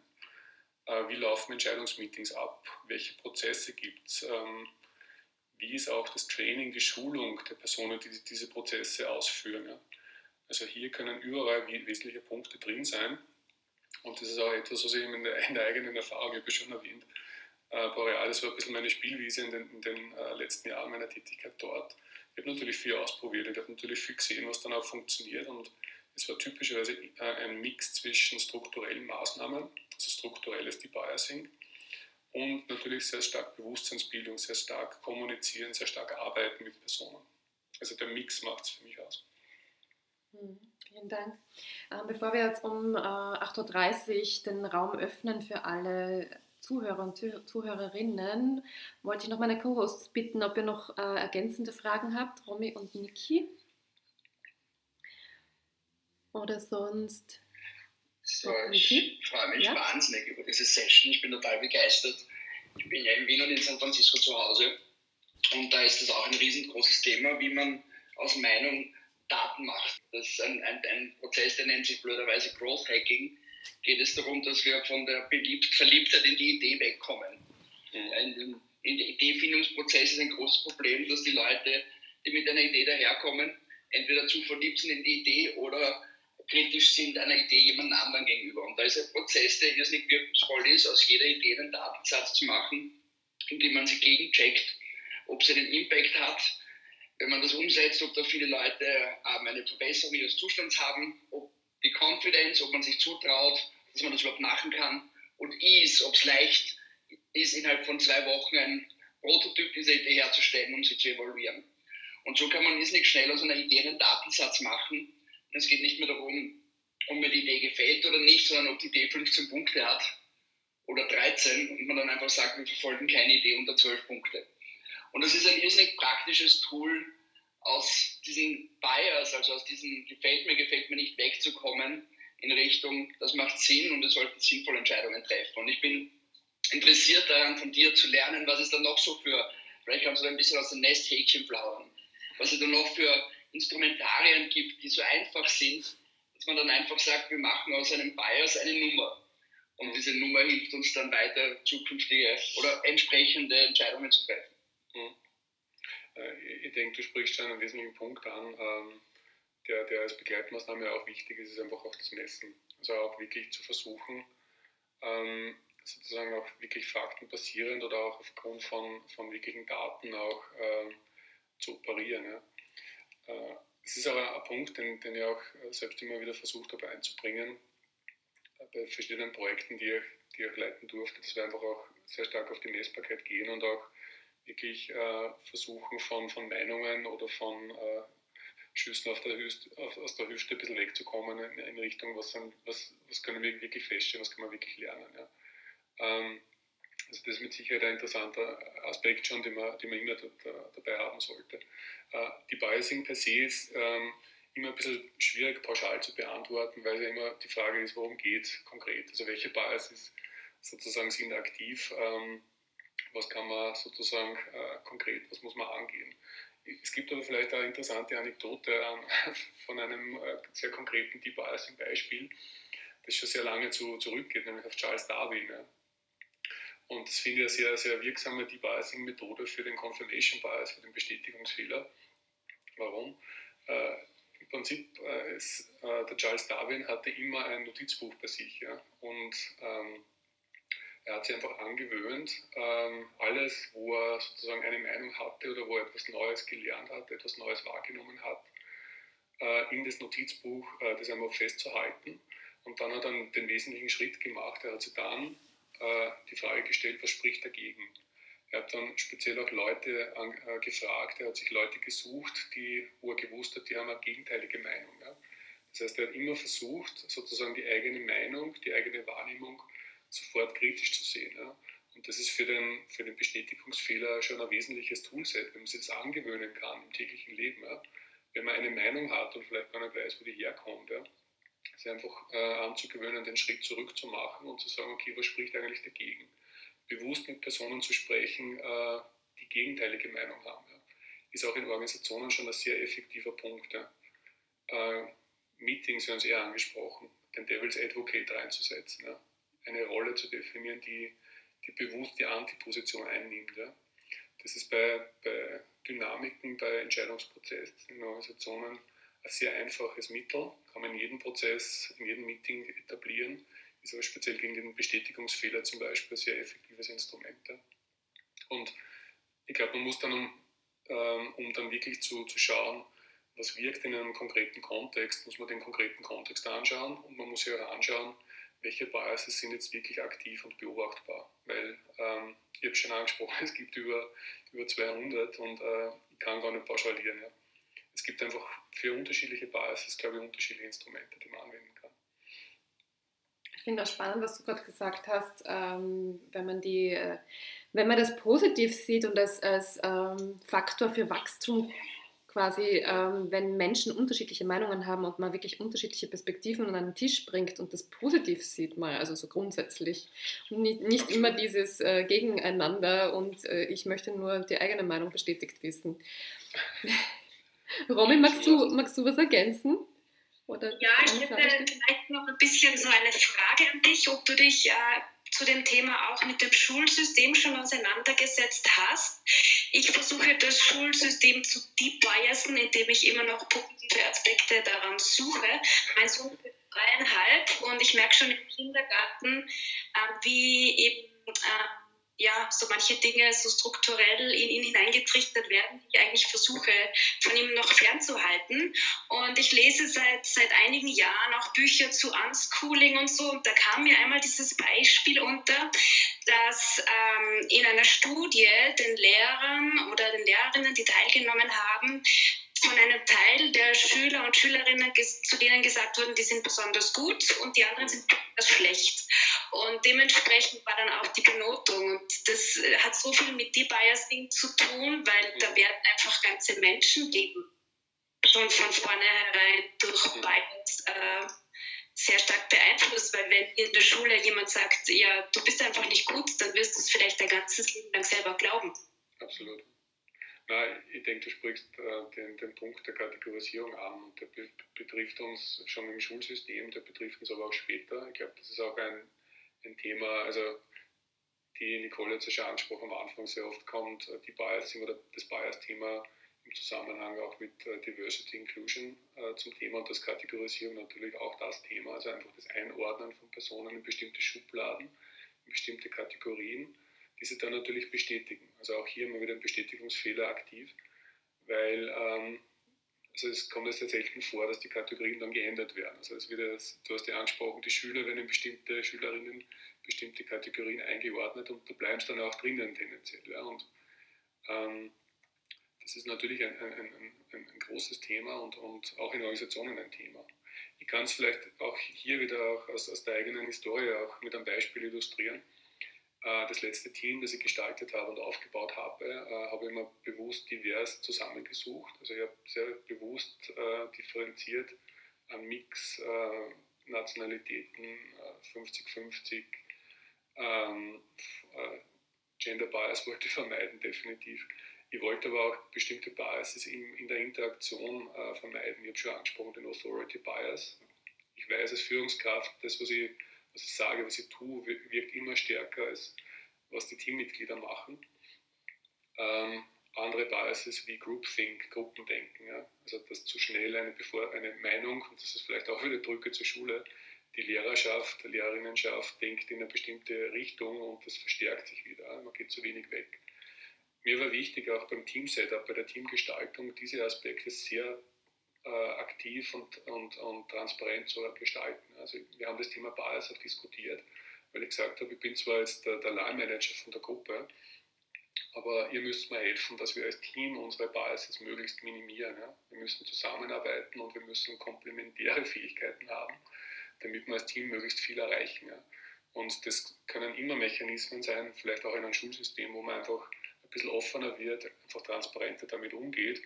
Äh, wie laufen Entscheidungsmeetings ab? Welche Prozesse gibt es? Ähm, wie ist auch das Training, die Schulung der Personen, die diese Prozesse ausführen? Ja. Also hier können überall wesentliche Punkte drin sein. Und das ist auch etwas, was ich in der, in der eigenen Erfahrung, ich habe schon erwähnt, äh, Borealis war ein bisschen meine Spielwiese in den, in den äh, letzten Jahren meiner Tätigkeit dort. Ich habe natürlich viel ausprobiert, ich habe natürlich viel gesehen, was dann auch funktioniert und es war typischerweise äh, ein Mix zwischen strukturellen Maßnahmen, also strukturelles Debiasing und natürlich sehr stark Bewusstseinsbildung, sehr stark kommunizieren, sehr stark arbeiten mit Personen. Also der Mix macht es für mich aus. Hm, vielen Dank. Ähm, bevor wir jetzt um 8.30 Uhr den Raum öffnen für alle Zuhörer und Zuhörerinnen wollte ich noch meine Co-Hosts bitten, ob ihr noch äh, ergänzende Fragen habt, Romy und Niki. Oder sonst. So, ich freue mich ja. wahnsinnig über diese Session. Ich bin total begeistert. Ich bin ja in Wien und in San Francisco zu Hause. Und da ist das auch ein riesengroßes Thema, wie man aus Meinung Daten macht. Das ist ein, ein, ein Prozess, der nennt sich blöderweise Growth Hacking. Geht es darum, dass wir von der Beliebt Verliebtheit in die Idee wegkommen. Mhm. In, der Ideefindungsprozess ist ein großes Problem, dass die Leute, die mit einer Idee daherkommen, entweder zu verliebt sind in die Idee oder kritisch sind einer Idee jemand anderen gegenüber. Und da ist ein Prozess, der irrsinnig wirkungsvoll ist, aus jeder Idee einen Datensatz zu machen, indem man sie gegencheckt, ob sie einen Impact hat, wenn man das umsetzt, ob da viele Leute ähm, eine Verbesserung ihres Zustands haben, ob die Confidence, ob man sich zutraut, dass man das überhaupt machen kann und Ease, ob es leicht ist, innerhalb von zwei Wochen ein Prototyp dieser Idee herzustellen, um sie zu evaluieren. Und so kann man nicht schnell aus einer Idee einen Datensatz machen. Und es geht nicht mehr darum, ob mir die Idee gefällt oder nicht, sondern ob die Idee 15 Punkte hat oder 13 und man dann einfach sagt, wir verfolgen keine Idee unter 12 Punkte. Und das ist ein irrsinnig praktisches Tool, aus diesen Bias, also aus diesem gefällt mir, gefällt mir nicht wegzukommen in Richtung, das macht Sinn und wir sollten sinnvolle Entscheidungen treffen. Und ich bin interessiert daran, von dir zu lernen, was es da noch so für, vielleicht kannst du da ein bisschen aus dem Nesthäkchen plaudern, was es da noch für Instrumentarien gibt, die so einfach sind, dass man dann einfach sagt, wir machen aus einem Bias eine Nummer. Und diese Nummer hilft uns dann weiter, zukünftige oder entsprechende Entscheidungen zu treffen. Mhm. Äh, ich denke, du sprichst schon einen wesentlichen Punkt an, ähm, der, der als Begleitmaßnahme auch wichtig ist, ist einfach auch das Messen. Also auch wirklich zu versuchen, ähm, sozusagen auch wirklich faktenbasierend oder auch aufgrund von, von wirklichen Daten auch ähm, zu operieren. Äh, es ist aber ein Punkt, den, den ich auch selbst immer wieder versucht habe einzubringen, äh, bei verschiedenen Projekten, die ich, die ich leiten durfte, dass wir einfach auch sehr stark auf die Messbarkeit gehen und auch wirklich äh, versuchen, von, von Meinungen oder von äh, Schüssen auf der Hüste, auf, aus der Hüfte ein bisschen wegzukommen in, in Richtung, was, sind, was, was können wir wirklich feststellen, was können wir wirklich lernen. Ja. Ähm, also das ist mit Sicherheit ein interessanter Aspekt schon, den man, den man immer da, da, dabei haben sollte. Äh, die Biasing per se ist ähm, immer ein bisschen schwierig pauschal zu beantworten, weil ja immer die Frage ist, worum geht es konkret. Also welche Biases sozusagen sind aktiv. Ähm, was kann man sozusagen äh, konkret, was muss man angehen. Es gibt aber vielleicht eine interessante Anekdote äh, von einem äh, sehr konkreten Deep Biasing Beispiel, das schon sehr lange zu, zurückgeht, nämlich auf Charles Darwin. Ja. Und das finde ich eine sehr, sehr wirksame Deep Biasing Methode für den Confirmation Bias, für den Bestätigungsfehler. Warum? Äh, Im Prinzip, äh, ist, äh, der Charles Darwin hatte immer ein Notizbuch bei sich. Ja, und ähm, er hat sich einfach angewöhnt, ähm, alles, wo er sozusagen eine Meinung hatte oder wo er etwas Neues gelernt hat, etwas Neues wahrgenommen hat, äh, in das Notizbuch äh, das einmal festzuhalten. Und dann hat er den wesentlichen Schritt gemacht. Er hat sich dann äh, die Frage gestellt, was spricht dagegen? Er hat dann speziell auch Leute gefragt, er hat sich Leute gesucht, die, wo er gewusst hat, die haben eine gegenteilige Meinung. Das heißt, er hat immer versucht, sozusagen die eigene Meinung, die eigene Wahrnehmung sofort kritisch zu sehen. Ja. Und das ist für den, für den Bestätigungsfehler schon ein wesentliches Toolset, wenn man sich das angewöhnen kann im täglichen Leben. Ja. Wenn man eine Meinung hat und vielleicht gar nicht weiß, wo die herkommt, ja. sich einfach äh, anzugewöhnen, den Schritt zurückzumachen und zu sagen, okay, was spricht eigentlich dagegen? Bewusst mit Personen zu sprechen, äh, die gegenteilige Meinung haben. Ja. Ist auch in Organisationen schon ein sehr effektiver Punkt. Ja. Äh, Meetings werden Sie eher angesprochen, den Devil's Advocate reinzusetzen. Ja eine Rolle zu definieren, die, die bewusst die Antiposition einnimmt. Ja. Das ist bei, bei Dynamiken, bei Entscheidungsprozessen in Organisationen ein sehr einfaches Mittel, kann man in jedem Prozess, in jedem Meeting etablieren, ist aber speziell gegen den Bestätigungsfehler zum Beispiel ein sehr effektives Instrument. Ja. Und ich glaube, man muss dann, um, ähm, um dann wirklich zu, zu schauen, was wirkt in einem konkreten Kontext, muss man den konkreten Kontext anschauen und man muss sich auch anschauen, welche Biases sind jetzt wirklich aktiv und beobachtbar. Weil ähm, ich habe schon angesprochen, es gibt über, über 200 und äh, ich kann gar nicht pauschalieren. Ja. Es gibt einfach für unterschiedliche Biases, glaube ich, unterschiedliche Instrumente, die man anwenden kann. Ich finde auch spannend, was du gerade gesagt hast, ähm, wenn man die, äh, wenn man das positiv sieht und das als ähm, Faktor für Wachstum quasi, ähm, wenn Menschen unterschiedliche Meinungen haben und man wirklich unterschiedliche Perspektiven an einen Tisch bringt und das positiv sieht mal, also so grundsätzlich. Und nicht, nicht immer dieses äh, Gegeneinander und äh, ich möchte nur die eigene Meinung bestätigt wissen. Romy, magst du, magst du was ergänzen? Oder ja, ich hätte vielleicht noch ein bisschen so eine Frage an dich, ob du dich äh, zu dem Thema auch mit dem Schulsystem schon auseinandergesetzt hast. Ich versuche das Schulsystem zu debiasen, indem ich immer noch positive Aspekte daran suche. Mein Sohn ist dreieinhalb und ich merke schon im Kindergarten, äh, wie eben äh, ja, so manche Dinge so strukturell in ihn hineingetrichtert werden, die ich eigentlich versuche, von ihm noch fernzuhalten. Und ich lese seit, seit einigen Jahren auch Bücher zu Unschooling und so. Und da kam mir einmal dieses Beispiel unter, dass ähm, in einer Studie den Lehrern oder den Lehrerinnen, die teilgenommen haben, von einem Teil der Schüler und Schülerinnen, zu denen gesagt wurden, die sind besonders gut und die anderen sind besonders schlecht. Und dementsprechend war dann auch die Benotung. Und das äh, hat so viel mit Debiasing zu tun, weil da werden einfach ganze Menschen geben, schon von vornherein durch Bias äh, sehr stark beeinflusst, weil wenn in der Schule jemand sagt, ja, du bist einfach nicht gut, dann wirst du es vielleicht dein ganzes Leben lang selber glauben. Absolut. Nein, ich denke, du sprichst äh, den, den, Punkt der Kategorisierung an. Der be betrifft uns schon im Schulsystem, der betrifft uns aber auch später. Ich glaube, das ist auch ein, ein Thema, also die Nicole jetzt schon angesprochen am Anfang sehr oft kommt, äh, die Bias oder das Bias-Thema im Zusammenhang auch mit äh, Diversity Inclusion äh, zum Thema. Und das Kategorisierung natürlich auch das Thema, also einfach das Einordnen von Personen in bestimmte Schubladen, in bestimmte Kategorien diese dann natürlich bestätigen. Also auch hier wir wieder einen Bestätigungsfehler aktiv, weil ähm, also es kommt es sehr selten vor, dass die Kategorien dann geändert werden. Also es wird das, du hast ja angesprochen, die Schüler werden in bestimmte Schülerinnen bestimmte Kategorien eingeordnet und da bleiben es dann auch drinnen tendenziell. Ja. Und ähm, das ist natürlich ein, ein, ein, ein, großes Thema und, und auch in Organisationen ein Thema. Ich kann es vielleicht auch hier wieder auch aus, aus der eigenen Historie auch mit einem Beispiel illustrieren. Äh, das letzte Team, das ich gestaltet habe und aufgebaut habe, äh, habe ich immer bewusst divers zusammengesucht. Also ich habe sehr bewusst äh, differenziert einen Mix Nationalitäten, 50-50, ähm, Gender Bias wollte ich vermeiden, definitiv. Ich wollte aber auch bestimmte Biases in der Interaktion vermeiden. Ich habe schon angesprochen den Authority Bias. Ich weiß als Führungskraft, das, was ich was ich sage, was ich tue, wirkt immer stärker als was die Teammitglieder machen. Ähm, andere Biases wie Groupthink, Gruppendenken, ja? also dass zu schnell eine, bevor eine Meinung, und das ist vielleicht auch wieder Brücke zur Schule, die Lehrerschaft, die Lehrerinnenschaft denkt in eine bestimmte Richtung und das verstärkt sich wieder, man geht zu wenig weg. Mir war wichtig, auch beim Team-Setup, bei der Teamgestaltung, diese Aspekte sehr äh, aktiv und, und, und transparent zu gestalten. Also wir haben das Thema Bias auch diskutiert, weil ich gesagt habe, ich bin zwar jetzt der, der Line-Manager von der Gruppe, aber ihr müsst mir helfen, dass wir als Team unsere Biases möglichst minimieren. Ja? Wir müssen zusammenarbeiten und wir müssen komplementäre Fähigkeiten haben, damit wir als Team möglichst viel erreichen. Ja? Und das können immer Mechanismen sein, vielleicht auch in einem Schulsystem, wo man einfach ein bisschen offener wird, einfach transparenter damit umgeht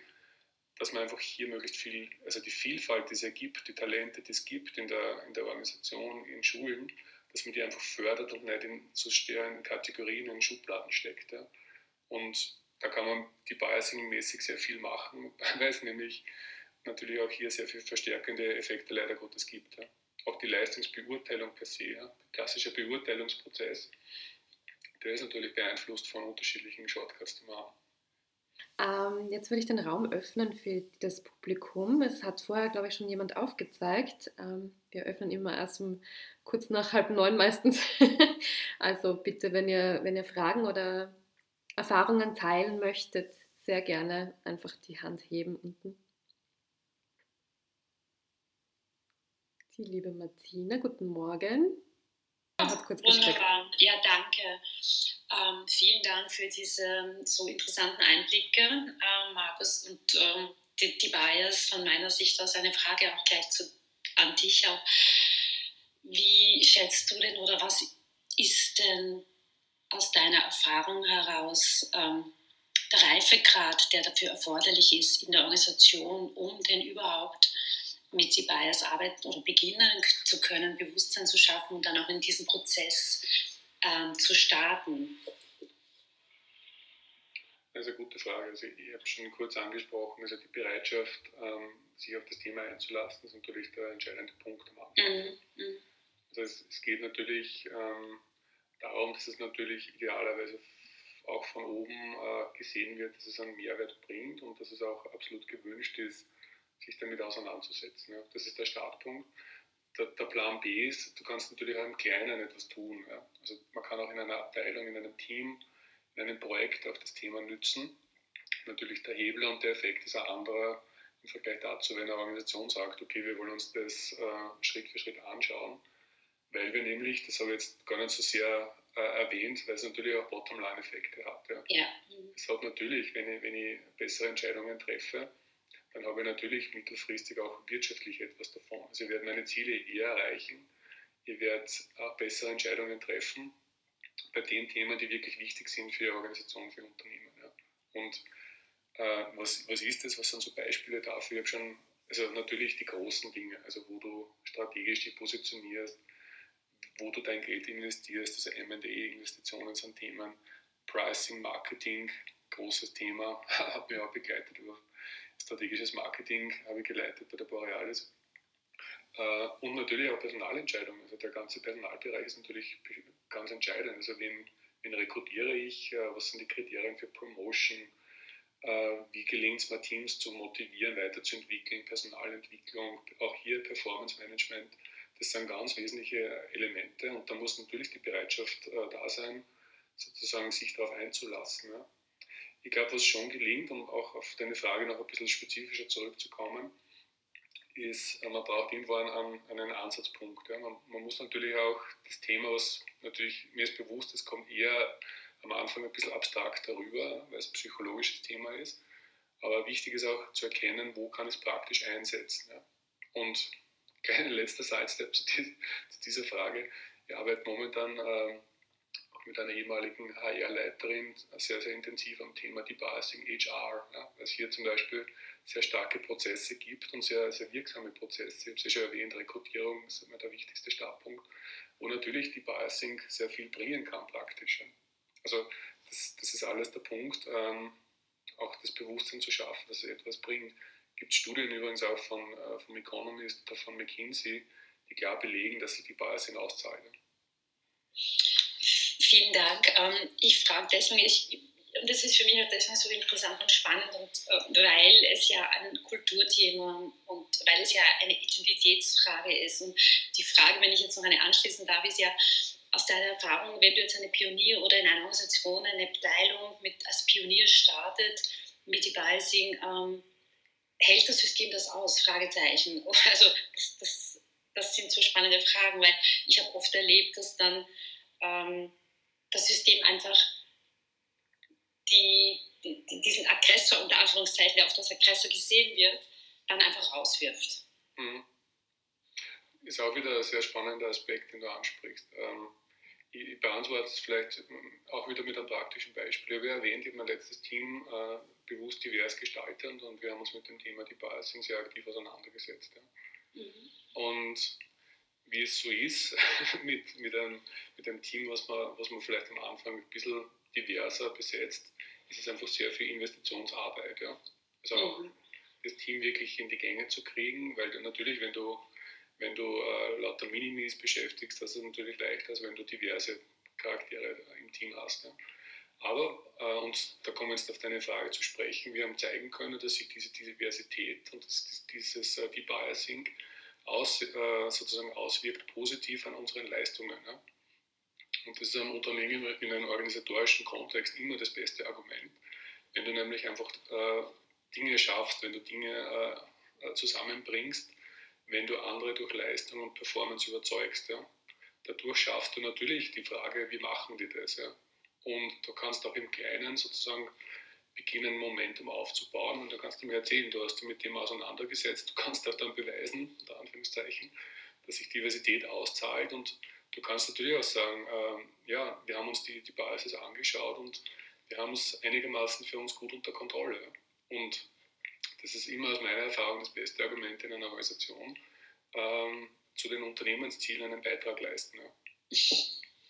dass man einfach hier möglichst viel, also die Vielfalt, die es ergibt, die Talente, die es gibt in der, in der Organisation, in Schulen, dass man die einfach fördert und nicht in zu schweren Kategorien und Schubladen steckt. Ja. Und da kann man die Biasing-mäßig sehr viel machen, weil es nämlich natürlich auch hier sehr viel verstärkende Effekte leider Gottes gibt. Ja. Auch die Leistungsbeurteilung per se, ja. der Beurteilungsprozess, der ist natürlich beeinflusst von unterschiedlichen Shortcuts, die wir haben. Ähm, jetzt würde ich den Raum öffnen für das Publikum. Es hat vorher, glaube ich, schon jemand aufgezeigt. Ähm, wir öffnen immer erst um kurz nach halb neun meistens. also bitte, wenn ihr, wenn ihr Fragen oder Erfahrungen teilen möchtet, sehr gerne einfach die Hand heben unten. Die liebe Martina, guten Morgen. Hat kurz Wunderbar. Ja, danke. Ähm, vielen Dank für diese so interessanten Einblicke, äh, Markus. Und ähm, die, die Bias von meiner Sicht aus eine Frage auch gleich zu, an dich auch. Wie schätzt du denn oder was ist denn aus deiner Erfahrung heraus ähm, der Reifegrad, der dafür erforderlich ist in der Organisation, um denn überhaupt mit die Bias arbeiten oder beginnen zu können, Bewusstsein zu schaffen und dann auch in diesem Prozess ähm, zu starten? Das ist eine gute Frage. Also ich habe schon kurz angesprochen, also die Bereitschaft, ähm, sich auf das Thema einzulassen, ist natürlich der entscheidende Punkt am Anfang. Mhm. mhm. Also es, es, geht natürlich ähm, darum, dass es natürlich idealerweise auch von oben äh, gesehen wird, dass es einen Mehrwert bringt und dass es auch absolut gewünscht ist, sich damit auseinanderzusetzen. Ja. Das ist der Startpunkt. Der, der, Plan B ist, du kannst natürlich auch im Kleinen etwas tun. Ja. Also man kann auch in einer Abteilung, in einem Team, in einem Projekt auf das Thema nützen. Natürlich der Hebel und der Effekt ist ein anderer im Vergleich dazu, wenn eine Organisation sagt, okay, wir wollen uns das äh, Schritt für Schritt anschauen, weil wir nämlich, das habe ich jetzt gar nicht so sehr äh, erwähnt, weil es natürlich auch Bottom-line-Effekte hat. Ja. ja. Es hat natürlich, wenn ich, wenn ich bessere Entscheidungen treffe, dann habe ich natürlich mittelfristig auch wirtschaftlich etwas davon. Also ich werde meine Ziele eher erreichen, ich werde auch bessere Entscheidungen treffen bei den Themen, die wirklich wichtig sind für die Organisation, für Unternehmen. Ja. Und äh, was, was ist das, was sind so Beispiele dafür? Ich habe schon, also natürlich die großen Dinge, also wo du strategisch dich positionierst, wo du dein Geld investierst, also M&A-Investitionen sind Themen, Pricing, Marketing, großes Thema, habe ich auch begleitet über strategisches Marketing, habe ich geleitet bei der Borealis. Äh, und natürlich auch Personalentscheidungen. Also der ganze Personalbereich ist natürlich ganz entscheidend. Also wen, wen rekrutiere ich, äh, was sind die Kriterien für Promotion, äh, wie gelingt es mir Teams zu motivieren, weiterzuentwickeln, Personalentwicklung, auch hier Performance Management. Das sind ganz wesentliche Elemente und da muss natürlich die Bereitschaft da sein, sozusagen sich darauf einzulassen. Ich glaube, was schon gelingt, um auch auf deine Frage noch ein bisschen spezifischer zurückzukommen, ist, äh, man braucht irgendwo einen, einen Ansatzpunkt. Ja. Man, man, muss natürlich auch das Thema, was natürlich mir ist bewusst, es kommt eher am Anfang ein bisschen abstrakt darüber, weil es ein psychologisches Thema ist. Aber wichtig ist auch zu erkennen, wo kann ich es praktisch einsetzen. Ja. Und kleiner letzter Sidestep zu, dieser Frage. Ich arbeite momentan äh, mit einer ehemaligen HR-Leiterin sehr, sehr intensiv am Thema Debiasing HR. Ja. Weil es hier zum Beispiel sehr starke Prozesse gibt und sehr, sehr wirksame Prozesse. Ich habe es ja schon erwähnt, Rekrutierung ist immer der wichtigste Startpunkt, wo natürlich die Biasing sehr viel bringen kann praktisch. Also das, das ist alles der Punkt, ähm, auch das Bewusstsein zu schaffen, dass es etwas bringt. Es gibt Studien übrigens auch von, äh, vom Economist oder von McKinsey, die klar belegen, dass sich die Biasing auszahlen. Vielen Dank. Ähm, ich frage deswegen, ich und das ist für mich auch deswegen so interessant und spannend, und, äh, weil es ja ein Kulturthema und weil es ja eine Identitätsfrage ist. Und die Frage, wenn ich jetzt noch eine anschließen darf, ist ja aus deiner Erfahrung, wenn du jetzt eine Pionier oder in einer Organisation eine Abteilung mit, als Pionier startet, mit Devising, ähm, hält das System das aus? Fragezeichen. Also das, das, das sind so spannende Fragen, weil ich habe oft erlebt, dass dann ähm, das System einfach die, die, diesen Aggressor, unter Anführungszeichen, der auf das Aggressor gesehen wird, dann einfach rauswirft. Mhm. Ist auch wieder ein sehr spannender Aspekt, den du ansprichst. Ähm, ich beantworte es vielleicht ähm, auch wieder mit einem praktischen Beispiel. Ich habe erwähnt, ich habe mein letztes Team äh, bewusst divers gestaltet und wir haben uns mit dem Thema die Biasing sehr aktiv auseinandergesetzt. Ja. Mhm. Und wie es so ist mit, mit, einem, mit einem Team, was man, was man vielleicht am Anfang ein bisschen diverser besetzt, ist es einfach sehr viel Investitionsarbeit. Ja. Also auch mhm. das Team wirklich in die Gänge zu kriegen, weil natürlich, wenn du, wenn du äh, lauter Minimis beschäftigst, das ist natürlich leichter, als wenn du diverse Charaktere im Team hast. Ja. Aber, äh, und da kommen wir jetzt auf deine Frage zu sprechen, wir haben zeigen können, dass sich diese Diversität und das, dieses äh, Debiasing aus, äh, sozusagen auswirkt positiv an unseren Leistungen. Und das ist am Unternehmen in einem organisatorischen Kontext immer das beste Argument. Wenn du nämlich einfach äh, Dinge schaffst, wenn du Dinge äh, zusammenbringst, wenn du andere durch Leistung und Performance überzeugst. Dadurch schaffst du natürlich die Frage, wie machen die das? Und du kannst auch im Kleinen sozusagen beginnen, Momentum aufzubauen und du kannst ihm erzählen, du hast dich mit dem auseinandergesetzt, du kannst auch dann beweisen, unter Anführungszeichen, dass sich Diversität auszahlt und Du kannst natürlich auch sagen, äh, ja, wir haben uns die, die Basis angeschaut und wir haben es einigermaßen für uns gut unter Kontrolle. Und das ist immer aus meiner Erfahrung das beste Argument in einer Organisation, ähm, zu den Unternehmenszielen einen Beitrag leisten. Ja.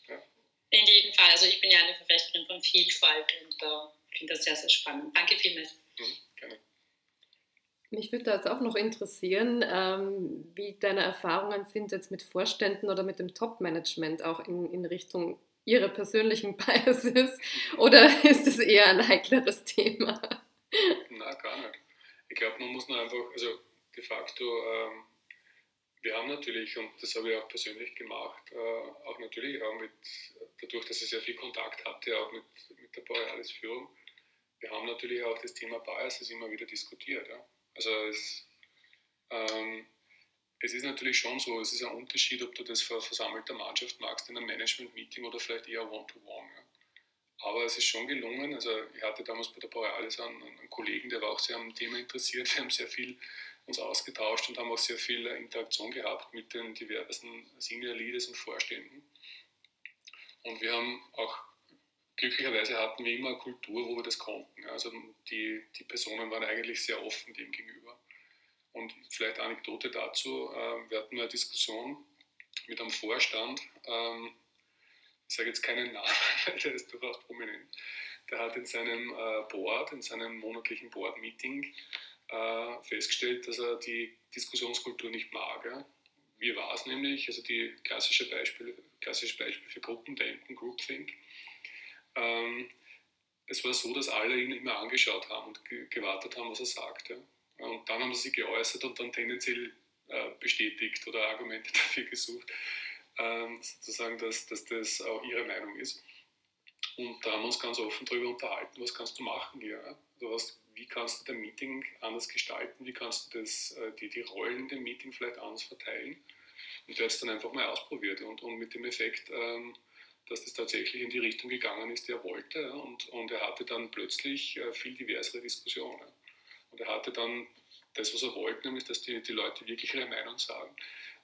Ja. In jedem Fall. Also ich bin ja eine Verfechterin von Vielfalt und äh, finde das sehr, sehr spannend. Danke vielmals. Mhm, gerne. Mich würde da jetzt auch noch interessieren, ähm, wie deine Erfahrungen sind jetzt mit Vorständen oder mit dem Top-Management auch in, in Richtung ihrer persönlichen Biases oder ist es eher ein heikleres Thema? Na, gar nicht. Ich glaube, man muss nur einfach, also de facto, ähm, wir haben natürlich, und das habe ich auch persönlich gemacht, äh, auch natürlich auch mit, dadurch, dass ich sehr viel Kontakt hatte, auch mit, mit der Borealis-Führung, wir haben natürlich auch das Thema Biases immer wieder diskutiert. Ja. Also es, ähm, es ist natürlich schon so, es ist ein Unterschied, ob du das vor versammelter Mannschaft magst in einem Management-Meeting oder vielleicht eher One-to-One. Ja. Aber es ist schon gelungen. Also ich hatte damals bei der Borealis einen, einen, Kollegen, der war auch sehr am Thema interessiert. Wir haben sehr viel uns ausgetauscht und haben auch sehr viel Interaktion gehabt mit den diversen Senior Leaders und Vorständen. Und wir haben auch glücklicherweise hatten wir immer eine Kultur, wo wir das konnten. Also die, die Personen waren eigentlich sehr offen dem gegenüber. Und vielleicht Anekdote dazu, äh, wir hatten eine Diskussion mit einem Vorstand, ähm, ich sage jetzt keinen Namen, der ist durchaus prominent, der hat in seinem äh, Board, in seinem monatlichen Board-Meeting äh, festgestellt, dass er die Diskussionskultur nicht mag. Wie war es nämlich? Also die klassische Beispiel, klassisches Beispiel für Gruppendenken, Groupthink. Ähm, es war so, dass alle ihn immer angeschaut haben und gewartet haben, was er sagt. Ja. Und dann haben sie sich geäußert und dann tendenziell äh, bestätigt oder Argumente dafür gesucht, ähm, sozusagen, dass, dass das auch ihre Meinung ist. Und da haben wir uns ganz offen darüber unterhalten, was kannst du machen hier. Also was, wie kannst du dein Meeting anders gestalten, wie kannst du das, äh, die, die Rollen dem Meeting vielleicht anders verteilen. Und der hat es dann einfach mal ausprobiert und, und mit dem Effekt, ähm, dass das tatsächlich in die Richtung gegangen ist, die er wollte. Und, und er hatte dann plötzlich äh, viel diversere Diskussionen. Und er hatte dann das, was er wollte, nämlich, dass die, die Leute wirklich ihre Meinung sagen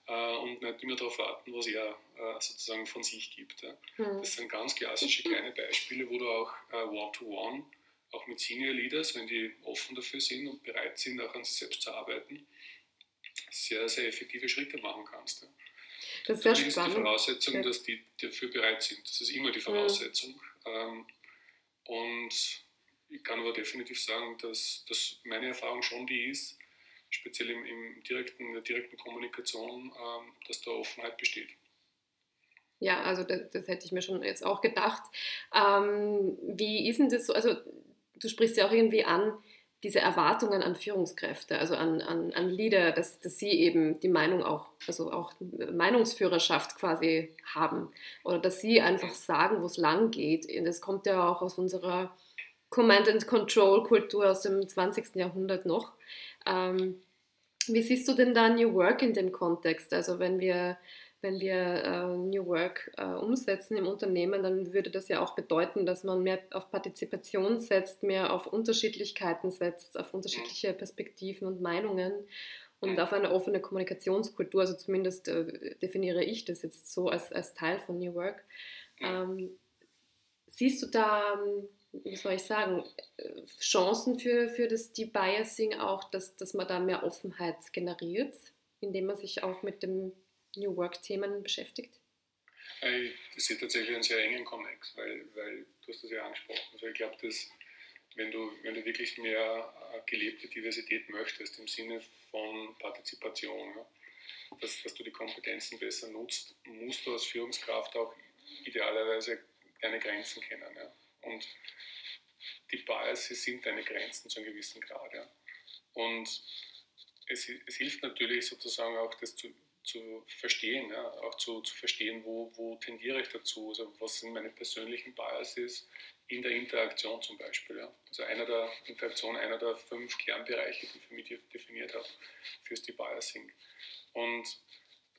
äh, und nicht immer darauf warten, was er äh, sozusagen von sich gibt. Ja. Mhm. Das sind ganz klassische kleine Beispiele, wo du auch äh, One-to-One, -one, auch mit Senior Leaders, wenn die offen dafür sind und bereit sind, auch an sich selbst zu arbeiten, sehr, sehr effektive Schritte machen kannst. Ja. Das ist sehr spannend. ist die Voraussetzung, dass die dafür bereit sind. Das ist immer die. Voraussetzung. Mhm. Und ich kann aber definitiv sagen, dass, dass meine Erfahrung schon die ist, speziell im, im direkten, in der direkten Kommunikation, ähm, dass da Offenheit besteht. Ja, also das, das, hätte ich mir schon jetzt auch gedacht. Ähm, wie ist denn das so? Also du sprichst ja auch irgendwie an, diese Erwartungen an Führungskräfte, also an, an, an Leader, dass, dass sie eben die Meinung auch, also auch Meinungsführerschaft quasi haben oder dass sie einfach sagen, wo es lang geht. Das kommt ja auch aus unserer Command-and-Control-Kultur aus dem 20. Jahrhundert noch. Ähm, wie siehst du denn da New Work in dem Kontext? Also wenn wir, wenn wir äh, New Work äh, umsetzen im Unternehmen, dann würde das ja auch bedeuten, dass man mehr auf Partizipation setzt, mehr auf Unterschiedlichkeiten setzt, auf unterschiedliche Perspektiven und Meinungen und auf eine offene Kommunikationskultur. Also zumindest äh, definiere ich das jetzt so als, als Teil von New Work. Ähm, siehst du da wie soll ich sagen, Chancen für, für das Debiasing auch, dass, dass man da mehr Offenheit generiert, indem man sich auch mit dem New Work-Themen beschäftigt? Ich sehe tatsächlich einen sehr engen Konnex, weil, weil du hast das ja angesprochen. Also ich glaube, dass wenn du, wenn du wirklich mehr äh, gelebte Diversität möchtest, im Sinne von Partizipation, ja, dass, dass du die Kompetenzen besser nutzt, musst du als Führungskraft auch idealerweise deine Grenzen kennen. Ja. Und die Biases sind deine Grenzen zu einem gewissen Grad. Ja. Und es, es, hilft natürlich sozusagen auch, das zu, zu verstehen, ja, auch zu, zu verstehen, wo, wo tendiere ich dazu, also was sind meine persönlichen Biases in der Interaktion zum Beispiel. Ja. Also einer der Interaktion, einer der fünf Kernbereiche, die ich für mich definiert habe, fürs Debiasing. Und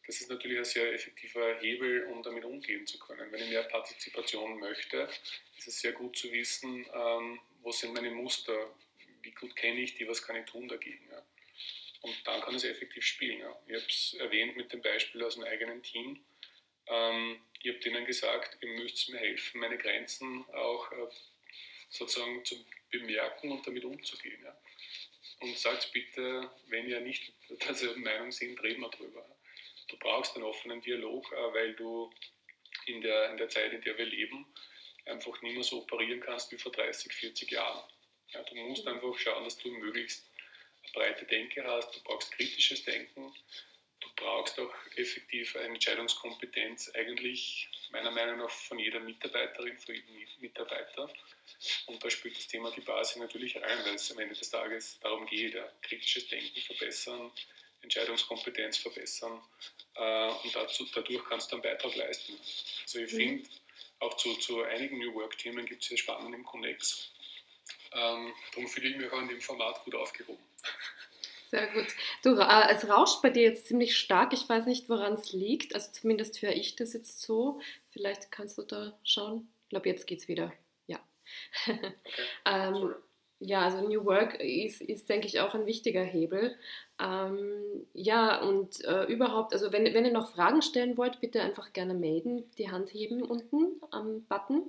das ist natürlich ein sehr effektiver Hebel, um damit umgehen zu können. Wenn ich mehr Partizipation möchte, ist es sehr gut zu wissen, ähm, wo sind meine Muster, wie gut kenne ich die, was kann ich tun dagegen. Ja. Und dann kann es effektiv spielen. Ja. Ich habe es erwähnt mit dem Beispiel aus dem eigenen Team. Ähm, ich habe denen gesagt, ihr müsst mir helfen, meine Grenzen auch äh, sozusagen zu bemerken und damit umzugehen. Ja. Und sagt bitte, wenn ihr nicht derselben Meinung sind, reden wir drüber. Du brauchst einen offenen Dialog, äh, weil du in der, in der Zeit, in der wir leben, einfach nicht mehr so operieren kannst wie vor 30, 40 Jahren. Ja, du musst einfach schauen, dass du möglichst breite Denke hast, du brauchst kritisches Denken, du brauchst auch effektiv eine Entscheidungskompetenz, eigentlich meiner Meinung nach von jeder Mitarbeiterin, von jedem Mitarbeiter. Und da spielt das Thema die Basis natürlich rein, weil es am Ende des Tages darum geht, ja, kritisches Denken verbessern, Entscheidungskompetenz verbessern äh, und dazu, dadurch kannst du einen Beitrag leisten. Also ich mhm. finde, auch zu, zu einigen New Work-Themen gibt es sehr spannend im Connex. Ähm, darum fühle ich mich auch in dem Format gut aufgehoben. Sehr gut. Du, äh, es rauscht bei dir jetzt ziemlich stark. Ich weiß nicht, woran es liegt. Also zumindest höre ich das jetzt so. Vielleicht kannst du da schauen. Ich glaube, jetzt geht es wieder. Ja. Okay. ähm, ja, also New Work ist, ist, denke ich, auch ein wichtiger Hebel. Ähm, ja, und äh, überhaupt, also wenn, wenn ihr noch Fragen stellen wollt, bitte einfach gerne melden, die Hand heben unten am Button.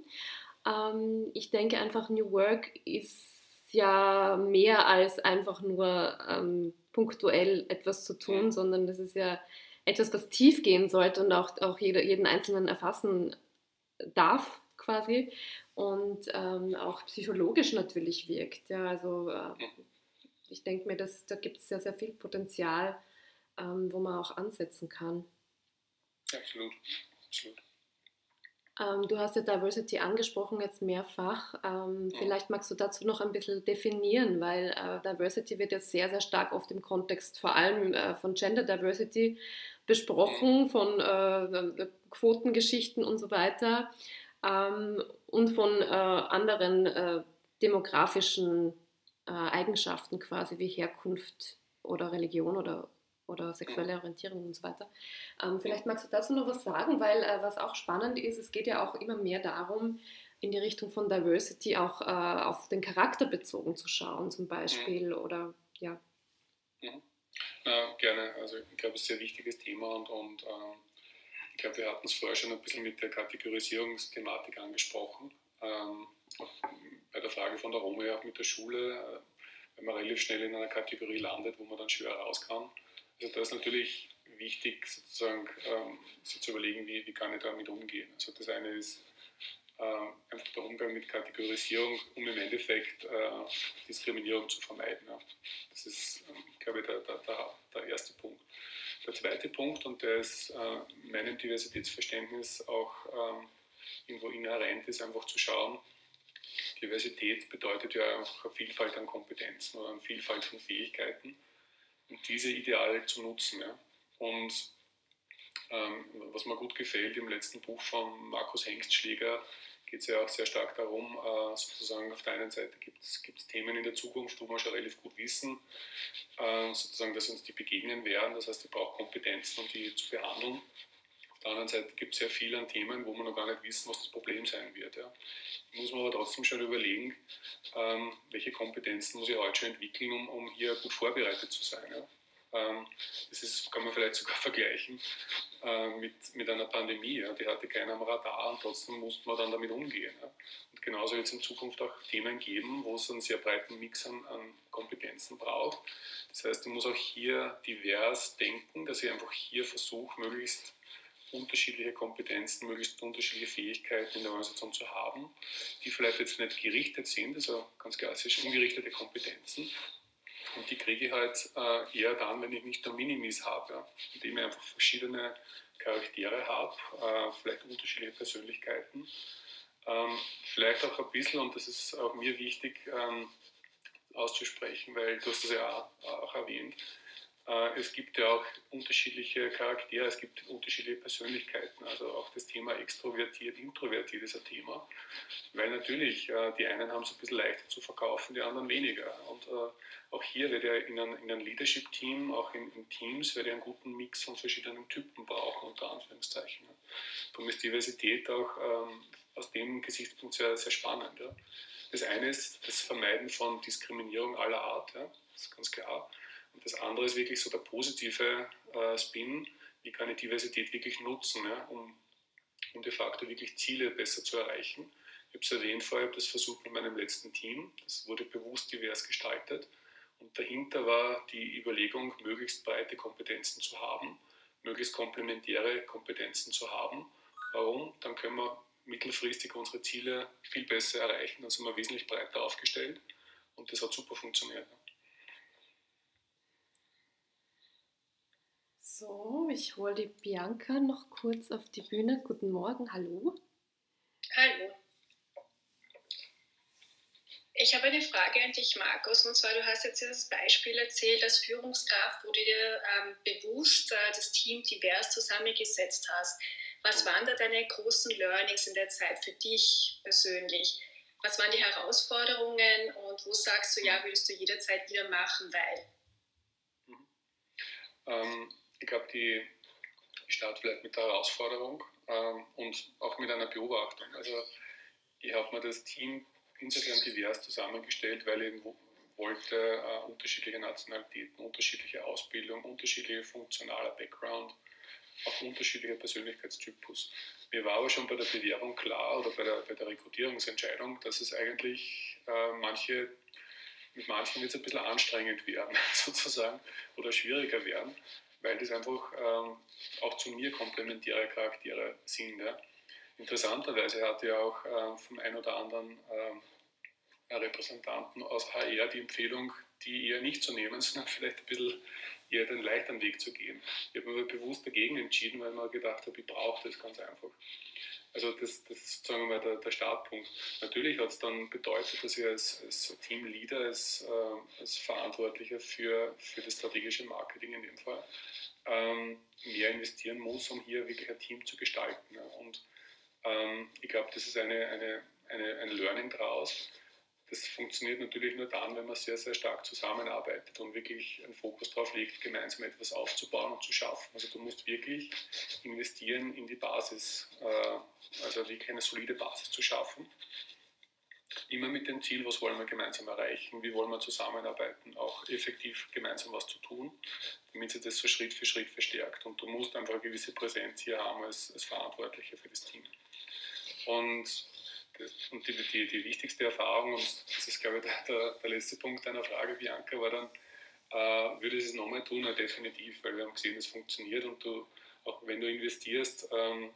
Ähm, ich denke einfach, New Work ist ja mehr als einfach nur ähm, punktuell etwas zu tun, sondern das ist ja etwas, was tief gehen sollte und auch, auch jeder, jeden Einzelnen erfassen darf quasi und ähm, auch psychologisch natürlich wirkt. Ja, also äh, ich denke mir, dass, da gibt es sehr, sehr viel Potenzial, ähm, wo man auch ansetzen kann. Absolut, absolut. Ähm, du hast ja Diversity angesprochen jetzt mehrfach. Ähm, ja. Vielleicht magst du dazu noch ein bisschen definieren, weil äh, Diversity wird ja sehr, sehr stark oft im Kontext vor allem äh, von Gender Diversity besprochen, von äh, Quotengeschichten und so weiter ähm, und von äh, anderen äh, demografischen äh, Eigenschaften quasi wie Herkunft oder Religion oder, oder sexuelle Orientierung und so weiter. Ähm, vielleicht magst du dazu noch was sagen, weil äh, was auch spannend ist, es geht ja auch immer mehr darum, in die Richtung von Diversity auch äh, auf den Charakter bezogen zu schauen, zum Beispiel, mhm. oder ja. Mhm. Ja, gerne. Also ich glaube, es ist ein sehr wichtiges Thema und, und ähm, ich glaube, wir hatten es vorher schon ein bisschen mit der Kategorisierungsthematik angesprochen. Ähm, bei der Frage von der Roma ja auch mit der Schule, äh, wenn man relativ schnell in einer Kategorie landet, wo man dann schwer raus kann. Also da ist natürlich wichtig, sozusagen ähm, sich zu überlegen, wie, wie kann ich damit umgehen. Also das eine ist äh, einfach der Umgang mit Kategorisierung, um im Endeffekt äh, Diskriminierung zu vermeiden. Das ist, ähm, glaube ich, der, der, der, erste Punkt. Der zweite Punkt, und der ist äh, meinem Diversitätsverständnis auch ähm, irgendwo inhärent, ist einfach zu schauen, Diversität bedeutet ja auch Vielfalt an Kompetenzen oder eine Vielfalt von Fähigkeiten diese ideal zu nutzen. Ja. Und ähm, was mir gut gefällt, im letzten Buch von Markus Hengstschläger geht es ja auch sehr stark darum, äh, sozusagen auf der einen Seite gibt es Themen in der Zukunft, wo wir schon relativ gut wissen, äh, sozusagen, dass uns die begegnen werden. Das heißt, ich brauche Kompetenzen, um die zu behandeln. Auf der anderen Seite gibt es sehr viele an Themen, wo wir noch gar nicht wissen, was das Problem sein wird. Ja. Muss man aber trotzdem schon überlegen, ähm, welche Kompetenzen muss ich heute schon entwickeln, um, um hier gut vorbereitet zu sein. Ja. Ähm, das ist, kann man vielleicht sogar vergleichen äh, mit, mit einer Pandemie. Ja. Die hatte keiner am Radar und trotzdem musste man dann damit umgehen. Ja. Und genauso wird es in Zukunft auch Themen geben, wo es einen sehr breiten Mix an, an Kompetenzen braucht. Das heißt, ich muss auch hier divers denken, dass ich einfach hier versuche, möglichst unterschiedliche Kompetenzen, möglichst unterschiedliche Fähigkeiten in der Organisation zu haben, die vielleicht jetzt nicht gerichtet sind, also ganz klassisch ungerichtete Kompetenzen, und die kriege ich halt äh, eher dann, wenn ich nicht nur Minimis habe, ja, indem ich einfach verschiedene Charaktere habe, äh, vielleicht unterschiedliche Persönlichkeiten. Ähm, vielleicht auch ein bisschen, und das ist auch mir wichtig ähm, auszusprechen, weil du hast das ja auch, auch erwähnt, äh, es gibt ja auch unterschiedliche Charaktere, es gibt unterschiedliche Persönlichkeiten. Also auch das Thema extrovertiert, introvertiert ist ein Thema. Weil natürlich, äh, die einen haben es ein bisschen leichter zu verkaufen, die anderen weniger. Und äh, auch hier wird er in einem, einem Leadership-Team, auch in, in, Teams, wird er einen guten Mix von verschiedenen Typen brauchen, unter Anführungszeichen. Darum ist Diversität auch ähm, aus dem Gesichtspunkt sehr, sehr spannend. Ja. Das eine ist das Vermeiden von Diskriminierung aller Art, ja. das ist ganz klar. Das andere ist wirklich so der positive äh, Spin, wie kann ich Diversität wirklich nutzen, ja, um, um de facto wirklich Ziele besser zu erreichen. habe es erwähnt vorher, ich habe das versucht mit meinem letzten Team. Das wurde bewusst divers gestaltet. Und dahinter war die Überlegung, möglichst breite Kompetenzen zu haben, möglichst komplementäre Kompetenzen zu haben. Warum? Dann können wir mittelfristig unsere Ziele viel besser erreichen. Dann sind wir wesentlich breiter aufgestellt. Und das hat super funktioniert. So, ich hole die Bianca noch kurz auf die Bühne. Guten Morgen, hallo. Hallo. Ich habe eine Frage an dich, Markus. Und zwar, du hast jetzt das Beispiel erzählt, als Führungskraft, wo du dir ähm, bewusst äh, das Team divers zusammengesetzt hast. Was waren da deine großen Learnings in der Zeit für dich persönlich? Was waren die Herausforderungen und wo sagst du, ja, würdest du jederzeit wieder machen, weil? Mhm. Ähm, ich glaube, die, ich starte vielleicht mit der Herausforderung ähm, und auch mit einer Beobachtung. Also ich habe mir das Team insofern divers zusammengestellt, weil ich wollte äh, unterschiedliche Nationalitäten, unterschiedliche Ausbildung, unterschiedliche funktionaler Background, auch unterschiedlicher Persönlichkeitstypus. Mir war aber schon bei der Bewerbung klar oder bei der, bei der Rekrutierungsentscheidung, dass es eigentlich äh, manche, mit manchen es ein bisschen anstrengend werden, sozusagen, oder schwieriger werden, weil das einfach ähm, auch zu mir komplementäre Charaktere sind. Ja. Interessanterweise hatte ja auch äh, vom einen oder anderen äh, Repräsentanten aus HR die Empfehlung, die eher nicht zu nehmen, sondern vielleicht ein bisschen eher den leichteren Weg zu gehen. Ich habe mich bewusst dagegen entschieden, weil ich mir gedacht habe, ich brauche das ganz einfach. Also das, das ist sozusagen mal der, der Startpunkt. Natürlich hat es dann bedeutet, dass ich als, als Teamleader, als, äh, als Verantwortlicher für, für das strategische Marketing in dem Fall, ähm, mehr investieren muss, um hier wirklich ein Team zu gestalten. Und ähm, ich glaube, das ist eine, eine, eine, ein Learning daraus. Das funktioniert natürlich nur dann, wenn man sehr, sehr stark zusammenarbeitet und wirklich einen Fokus darauf legt, gemeinsam etwas aufzubauen und zu schaffen. Also du musst wirklich investieren in die Basis, äh, also wirklich eine solide Basis zu schaffen. Immer mit dem Ziel, was wollen wir gemeinsam erreichen, wie wollen wir zusammenarbeiten, auch effektiv gemeinsam was zu tun, damit sich das so Schritt für Schritt verstärkt. Und du musst einfach eine gewisse Präsenz hier haben als, als Verantwortlicher für das Team. Und, und die, die, die, wichtigste Erfahrung, und das ist, glaube ich, der, der, der letzte Punkt deiner Frage, Bianca, war dann, äh, würde ich es nochmal tun? Ja, definitiv, weil wir haben gesehen, es funktioniert und du, auch wenn du investierst, ähm,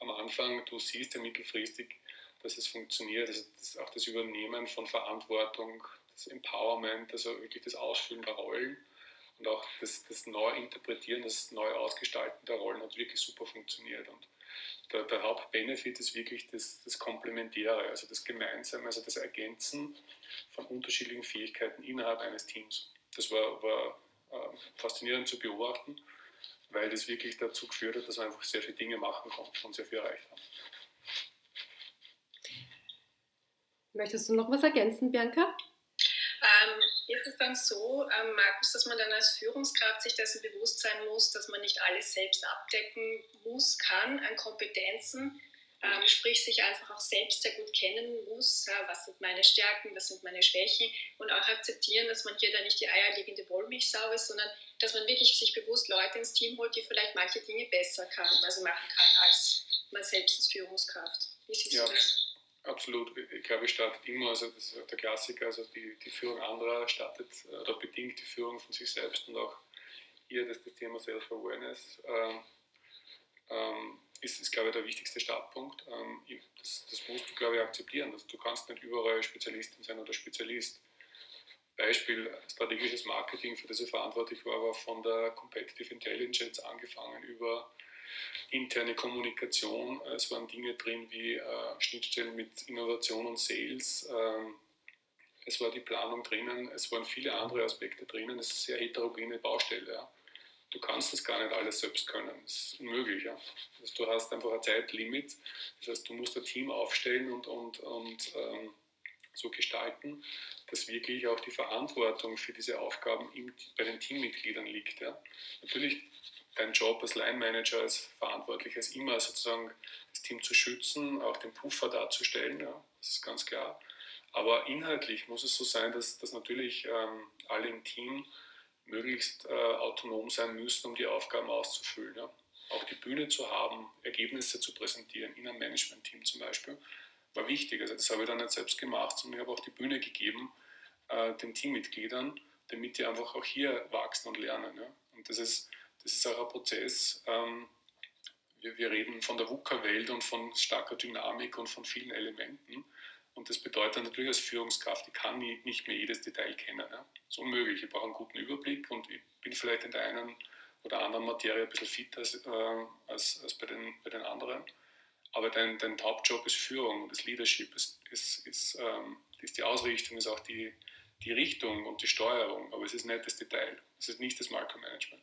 am Anfang, du siehst ja mittelfristig, dass es funktioniert. Also das, auch das Übernehmen von Verantwortung, das Empowerment, also wirklich das Ausfüllen der Rollen und auch das, das Neuinterpretieren, das Neuausgestalten der Rollen hat wirklich super funktioniert. Und der, der Hauptbenefit ist wirklich das, das Komplementäre, also das Gemeinsame, also das Ergänzen von unterschiedlichen Fähigkeiten innerhalb eines Teams. Das war, war äh, faszinierend zu beobachten, weil das wirklich dazu geführt hat, dass wir einfach sehr viele Dinge machen konnten und sehr viel erreicht haben. Möchtest du noch was ergänzen, Bianca? Ähm, ist es dann so, ähm, Markus, dass man dann als Führungskraft sich dessen bewusst sein muss, dass man nicht alles selbst abdecken muss, kann an Kompetenzen, ähm, sprich sich einfach auch selbst sehr gut kennen muss, äh, was sind meine Stärken, was sind meine Schwächen und auch akzeptieren, dass man hier dann nicht die eierlegende Wollmilchsau ist, sondern dass man wirklich sich bewusst Leute ins Team holt, die vielleicht manche Dinge besser kann, also machen kann als man selbst als Führungskraft. Wie siehst ja. du das? Absolut. Ich glaube, es startet immer, also das ist der Klassiker, also die, die Führung anderer startet oder bedingt die Führung von sich selbst und auch hier das, das Thema Self-Awareness ähm, ähm, ist, ist, glaube ich, der wichtigste Startpunkt. Ähm, das, das, musst du, glaube ich, akzeptieren. Also du kannst nicht überall Spezialistin sein oder Spezialist. Beispiel strategisches Marketing, für das ich verantwortlich war, war von der Competitive Intelligence angefangen über interne Kommunikation. Es waren Dinge drin wie äh, Schnittstellen mit Innovation und Sales. Ähm, es war die Planung drinnen, es waren viele andere Aspekte drinnen. Es ist eine sehr heterogene Baustelle. Ja. Du kannst das gar nicht alles selbst können. Das ist unmöglich. Ja. Also du hast einfach ein Zeitlimit. Das heißt, du musst ein Team aufstellen und, und, und ähm, so gestalten, dass wirklich auch die Verantwortung für diese Aufgaben im, bei den Teammitgliedern liegt. Ja. Natürlich dein Job als Line Manager, als Verantwortlicher ist immer sozusagen das Team zu schützen, auch den Puffer darzustellen, ja, das ist ganz klar. Aber inhaltlich muss es so sein, dass, dass natürlich ähm, alle im Team möglichst äh, autonom sein müssen, um die Aufgaben auszufüllen. Ja. Auch die Bühne zu haben, Ergebnisse zu präsentieren, in einem Management-Team zum Beispiel, war wichtig. Also das habe ich dann nicht selbst gemacht, sondern ich habe auch die Bühne gegeben äh, den Teammitgliedern, damit die einfach auch hier wachsen und lernen. Ja? Und das ist, das ist auch ein Prozess. Ähm, wir, wir reden von der VUCA-Welt und von starker Dynamik und von vielen Elementen. Und das bedeutet natürlich als Führungskraft, ich kann nie, nicht mehr jedes Detail kennen. Ja? Das ist unmöglich. Ich brauche einen guten Überblick und ich bin vielleicht in der einen oder anderen Materie ein bisschen fitter als, äh, als, als bei, den, bei den anderen. Aber dein, dein Hauptjob ist Führung, das Leadership, ist, ist, ist, ähm, ist die Ausrichtung, ist auch die, die Richtung und die Steuerung. Aber es ist nicht das Detail, es ist nicht das Micromanagement.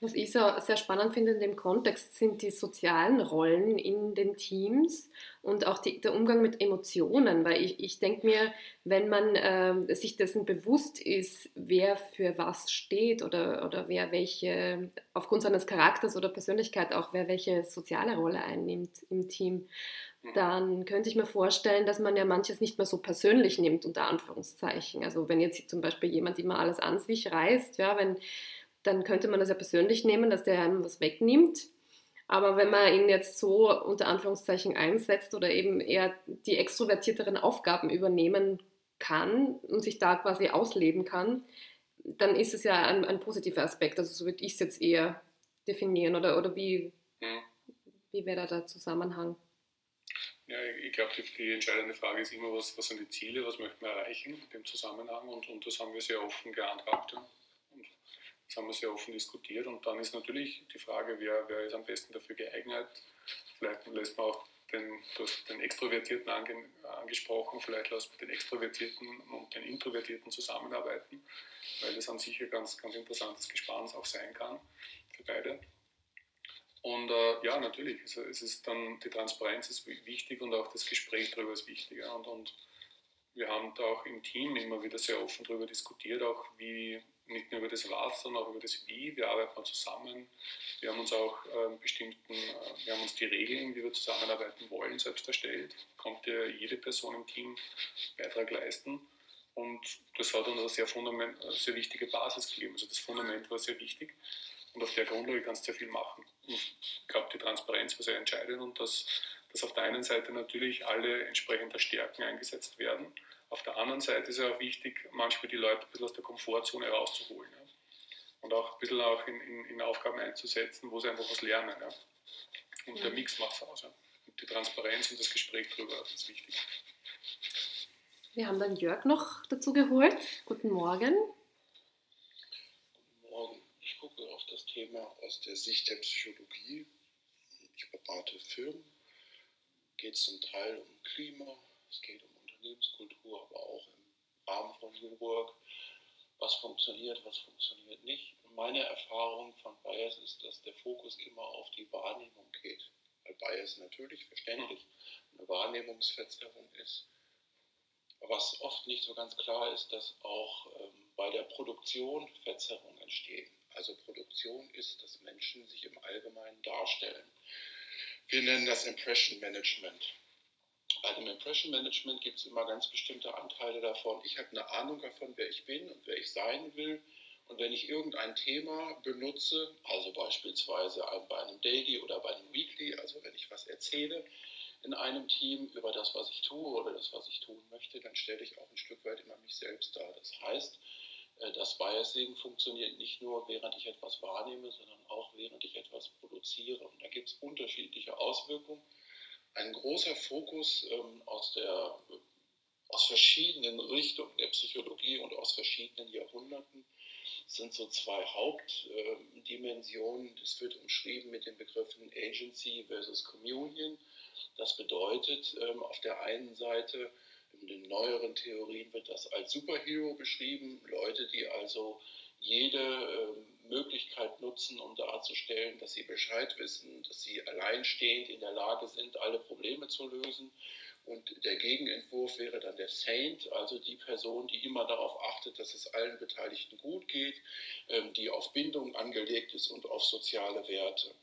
Was ich so sehr spannend finde in dem Kontext sind die sozialen Rollen in den Teams und auch die, der Umgang mit Emotionen, weil ich, ich denke mir, wenn man äh, sich dessen bewusst ist, wer für was steht oder, oder wer welche, aufgrund seines Charakters oder Persönlichkeit auch, wer welche soziale Rolle einnimmt im Team, mhm. dann könnte ich mir vorstellen, dass man ja manches nicht mehr so persönlich nimmt, unter Anführungszeichen. Also wenn jetzt zum Beispiel jemand immer alles an sich reißt, ja, wenn dann könnte man das ja persönlich nehmen, dass der einem was wegnimmt. Aber wenn man ihn jetzt so unter Anführungszeichen einsetzt oder eben eher die extrovertierteren Aufgaben übernehmen kann und sich da quasi ausleben kann, dann ist es ja ein, ein positiver Aspekt. Also so würde ich es jetzt eher definieren. Oder, oder wie, mhm. wie wäre da der Zusammenhang? Ja, ich glaube, die, die, entscheidende Frage ist immer, was, was sind die Ziele, was möchten wir erreichen in dem Zusammenhang und, und das haben wir sehr offen gehandhabt. Das haben wir sehr offen diskutiert und dann ist natürlich die Frage, wer, wer ist am besten dafür geeignet. Vielleicht lässt man auch den, den Extrovertierten ange, angesprochen, vielleicht lässt man den Extrovertierten und den Introvertierten zusammenarbeiten, weil das an sich ein ganz, ganz interessantes Gespann auch sein kann für beide. Und äh, ja, natürlich, also es ist dann, die Transparenz ist wichtig und auch das Gespräch darüber ist wichtig. Und, und wir haben da auch im Team immer wieder sehr offen darüber diskutiert, auch wie, nicht nur über das Was, sondern auch über das Wie. Wir arbeiten zusammen. Wir haben uns auch äh, bestimmten, äh, wir haben uns die Regeln, wie wir zusammenarbeiten wollen, selbst erstellt. Konnte jede Person im Team Beitrag leisten. Und das hat uns eine sehr, fundament, sehr wichtige Basis gegeben. Also das Fundament war sehr wichtig. Und auf der Grundlage kannst du sehr viel machen. Und ich glaube, die Transparenz war sehr entscheidend und dass, dass auf der einen Seite natürlich alle entsprechender Stärken eingesetzt werden auf der anderen Seite ist es auch wichtig, manchmal die Leute ein bisschen aus der Komfortzone rauszuholen. Ja. Und auch ein bisschen auch in, in, in, Aufgaben einzusetzen, wo sie einfach was lernen. Ja. Und der Mix macht es aus. Ja. Und die Transparenz und das Gespräch darüber ist wichtig. Wir haben dann Jörg noch dazu geholt. Guten Morgen. Guten Morgen. Ich gucke auf das Thema aus der Sicht der Psychologie. Ich berate Firmen. Es Geht zum Teil um Klima, es geht um Unternehmenskultur, aber auch im Rahmen von New Work, was funktioniert, was funktioniert nicht. Meine Erfahrung von Bias ist, dass der Fokus immer auf die Wahrnehmung geht. Weil Bias natürlich verständlich eine Wahrnehmungsverzerrung ist. Was oft nicht so ganz klar ist, dass auch ähm, bei der Produktion Verzerrungen entstehen. Also Produktion ist, dass Menschen sich im Allgemeinen darstellen. Wir nennen das Impression Management. Bei dem Impression Management gibt es immer ganz bestimmte Anteile davon. Ich habe eine Ahnung davon, wer ich bin und wer ich sein will. Und wenn ich irgendein Thema benutze, also beispielsweise bei einem Daily oder bei einem Weekly, also wenn ich was erzähle in einem Team über das, was ich tue oder das, was ich tun möchte, dann stelle ich auch ein Stück weit immer mich selbst dar. Das heißt, äh, das Biasing funktioniert nicht nur, während ich etwas wahrnehme, sondern auch während ich etwas produziere. Und da gibt es unterschiedliche Auswirkungen ein großer Fokus ähm, aus, der, aus verschiedenen Richtungen der Psychologie und aus verschiedenen Jahrhunderten sind so zwei Hauptdimensionen. das wird umschrieben mit den Begriffen Agency versus Communion. Das bedeutet ähm, auf der einen Seite, in den neueren Theorien wird das als Superhero beschrieben, Leute, die also jede ähm, Möglichkeit nutzen, um darzustellen, dass sie Bescheid wissen, dass sie alleinstehend in der Lage sind, alle Probleme zu lösen. Und der Gegenentwurf wäre dann der Saint, also die Person, die immer darauf achtet, dass es allen Beteiligten gut geht, ähm, die auf Bindung angelegt ist und auf soziale Werte.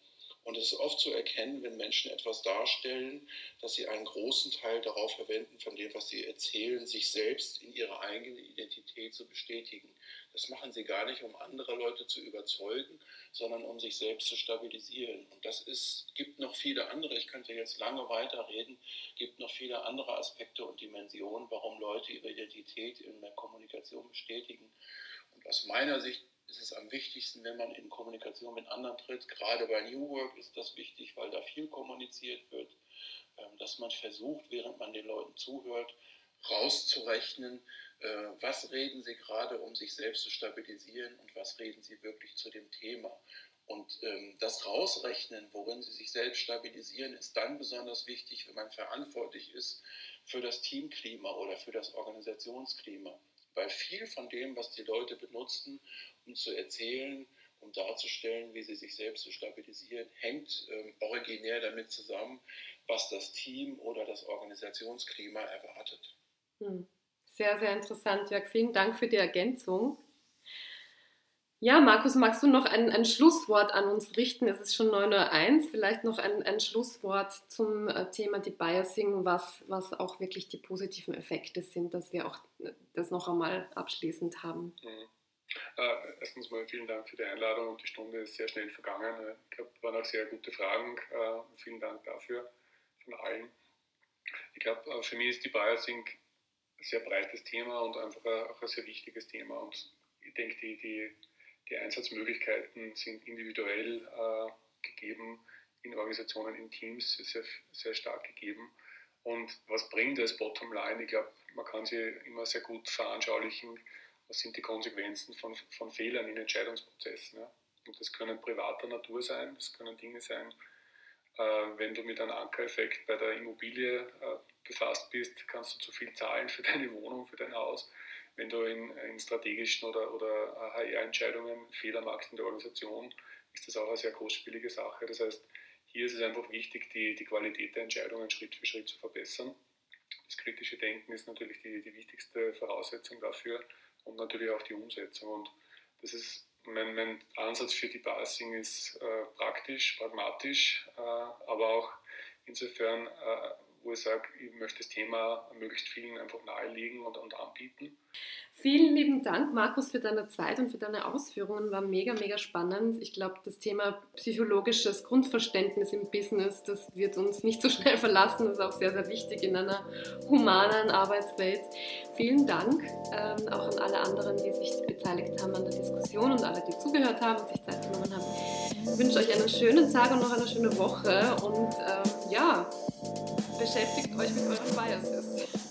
Und es ist oft zu erkennen, wenn Menschen etwas darstellen, dass sie einen großen Teil darauf verwenden, von dem, was sie erzählen, sich selbst in ihrer eigenen Identität zu bestätigen. Das machen sie gar nicht, um andere Leute zu überzeugen, sondern um sich selbst zu stabilisieren. Und das ist, gibt noch viele andere, ich könnte jetzt lange weiterreden, gibt noch viele andere Aspekte und Dimensionen, warum Leute ihre Identität in der Kommunikation bestätigen. Und aus meiner Sicht ist es am wichtigsten, wenn man in Kommunikation mit anderen tritt. Gerade bei New Work ist das wichtig, weil da viel kommuniziert wird, ähm, dass man versucht, während man den Leuten zuhört, rauszurechnen, äh, was reden sie gerade, um sich selbst zu stabilisieren und was reden sie wirklich zu dem Thema. Und ähm, das Rausrechnen, worin sie sich selbst stabilisieren, ist dann besonders wichtig, wenn man verantwortlich ist für das Teamklima oder für das Organisationsklima. Weil viel von dem, was die Leute benutzen, um zu erzählen, um darzustellen, wie sie sich selbst zu stabilisieren, hängt ähm, originär damit zusammen, was das Team oder das Organisationsklima erwartet. Hm. Sehr, sehr interessant, Jörg. Vielen Dank für die Ergänzung. Ja, Markus, magst du noch ein, ein Schlusswort an uns richten? Es ist schon 9.01 Uhr. Vielleicht noch ein, ein Schlusswort zum äh, Thema Debiasing, was, was auch wirklich die positiven Effekte sind, dass wir auch äh, das noch einmal abschließend haben. Mhm. Äh, erstens mal vielen Dank für die Einladung die Stunde ist sehr schnell vergangen. Ich glaube, waren auch sehr gute Fragen. Äh, vielen Dank dafür von allen. Ich glaube, äh, für mich ist Debiasing ein sehr breites Thema und einfach auch ein sehr wichtiges Thema. Und ich denke, die, die die Einsatzmöglichkeiten sind individuell äh, gegeben, in Organisationen, in Teams sehr, sehr stark gegeben. Und was bringt das Bottomline? Ich glaube, man kann sie immer sehr gut veranschaulichen, was sind die Konsequenzen von, von Fehlern in Entscheidungsprozessen. Ja? Und das können privater Natur sein, das können Dinge sein, äh, wenn du mit einem Ankereffekt bei der Immobilie äh, befasst bist, kannst du zu viel zahlen für deine Wohnung, für dein Haus wenn du in, in strategischen oder, oder HR-Entscheidungen Fehler machst in der Organisation, ist das auch eine sehr großspielige Sache. Das heißt, hier ist es einfach wichtig, die, die Qualität der Entscheidungen Schritt für Schritt zu verbessern. Das kritische Denken ist natürlich die, die wichtigste Voraussetzung dafür und natürlich auch die Umsetzung. Und das ist mein, mein Ansatz für die Basing ist äh, praktisch, pragmatisch, äh, aber auch insofern, äh, wo ich sage, ich möchte das Thema möglichst vielen einfach nahelegen und, und anbieten. Vielen lieben Dank, Markus, für deine Zeit und für deine Ausführungen. War mega, mega spannend. Ich glaube, das Thema psychologisches Grundverständnis im Business, das wird uns nicht so schnell verlassen. Das ist auch sehr, sehr wichtig in einer humanen Arbeitswelt. Vielen Dank ähm, auch an alle anderen, die sich beteiligt haben an der Diskussion und alle, die zugehört haben und sich Zeit genommen haben. Ich wünsche euch einen schönen Tag und noch eine schöne Woche und ähm, ja, beschäftigt euch mit euren Biases.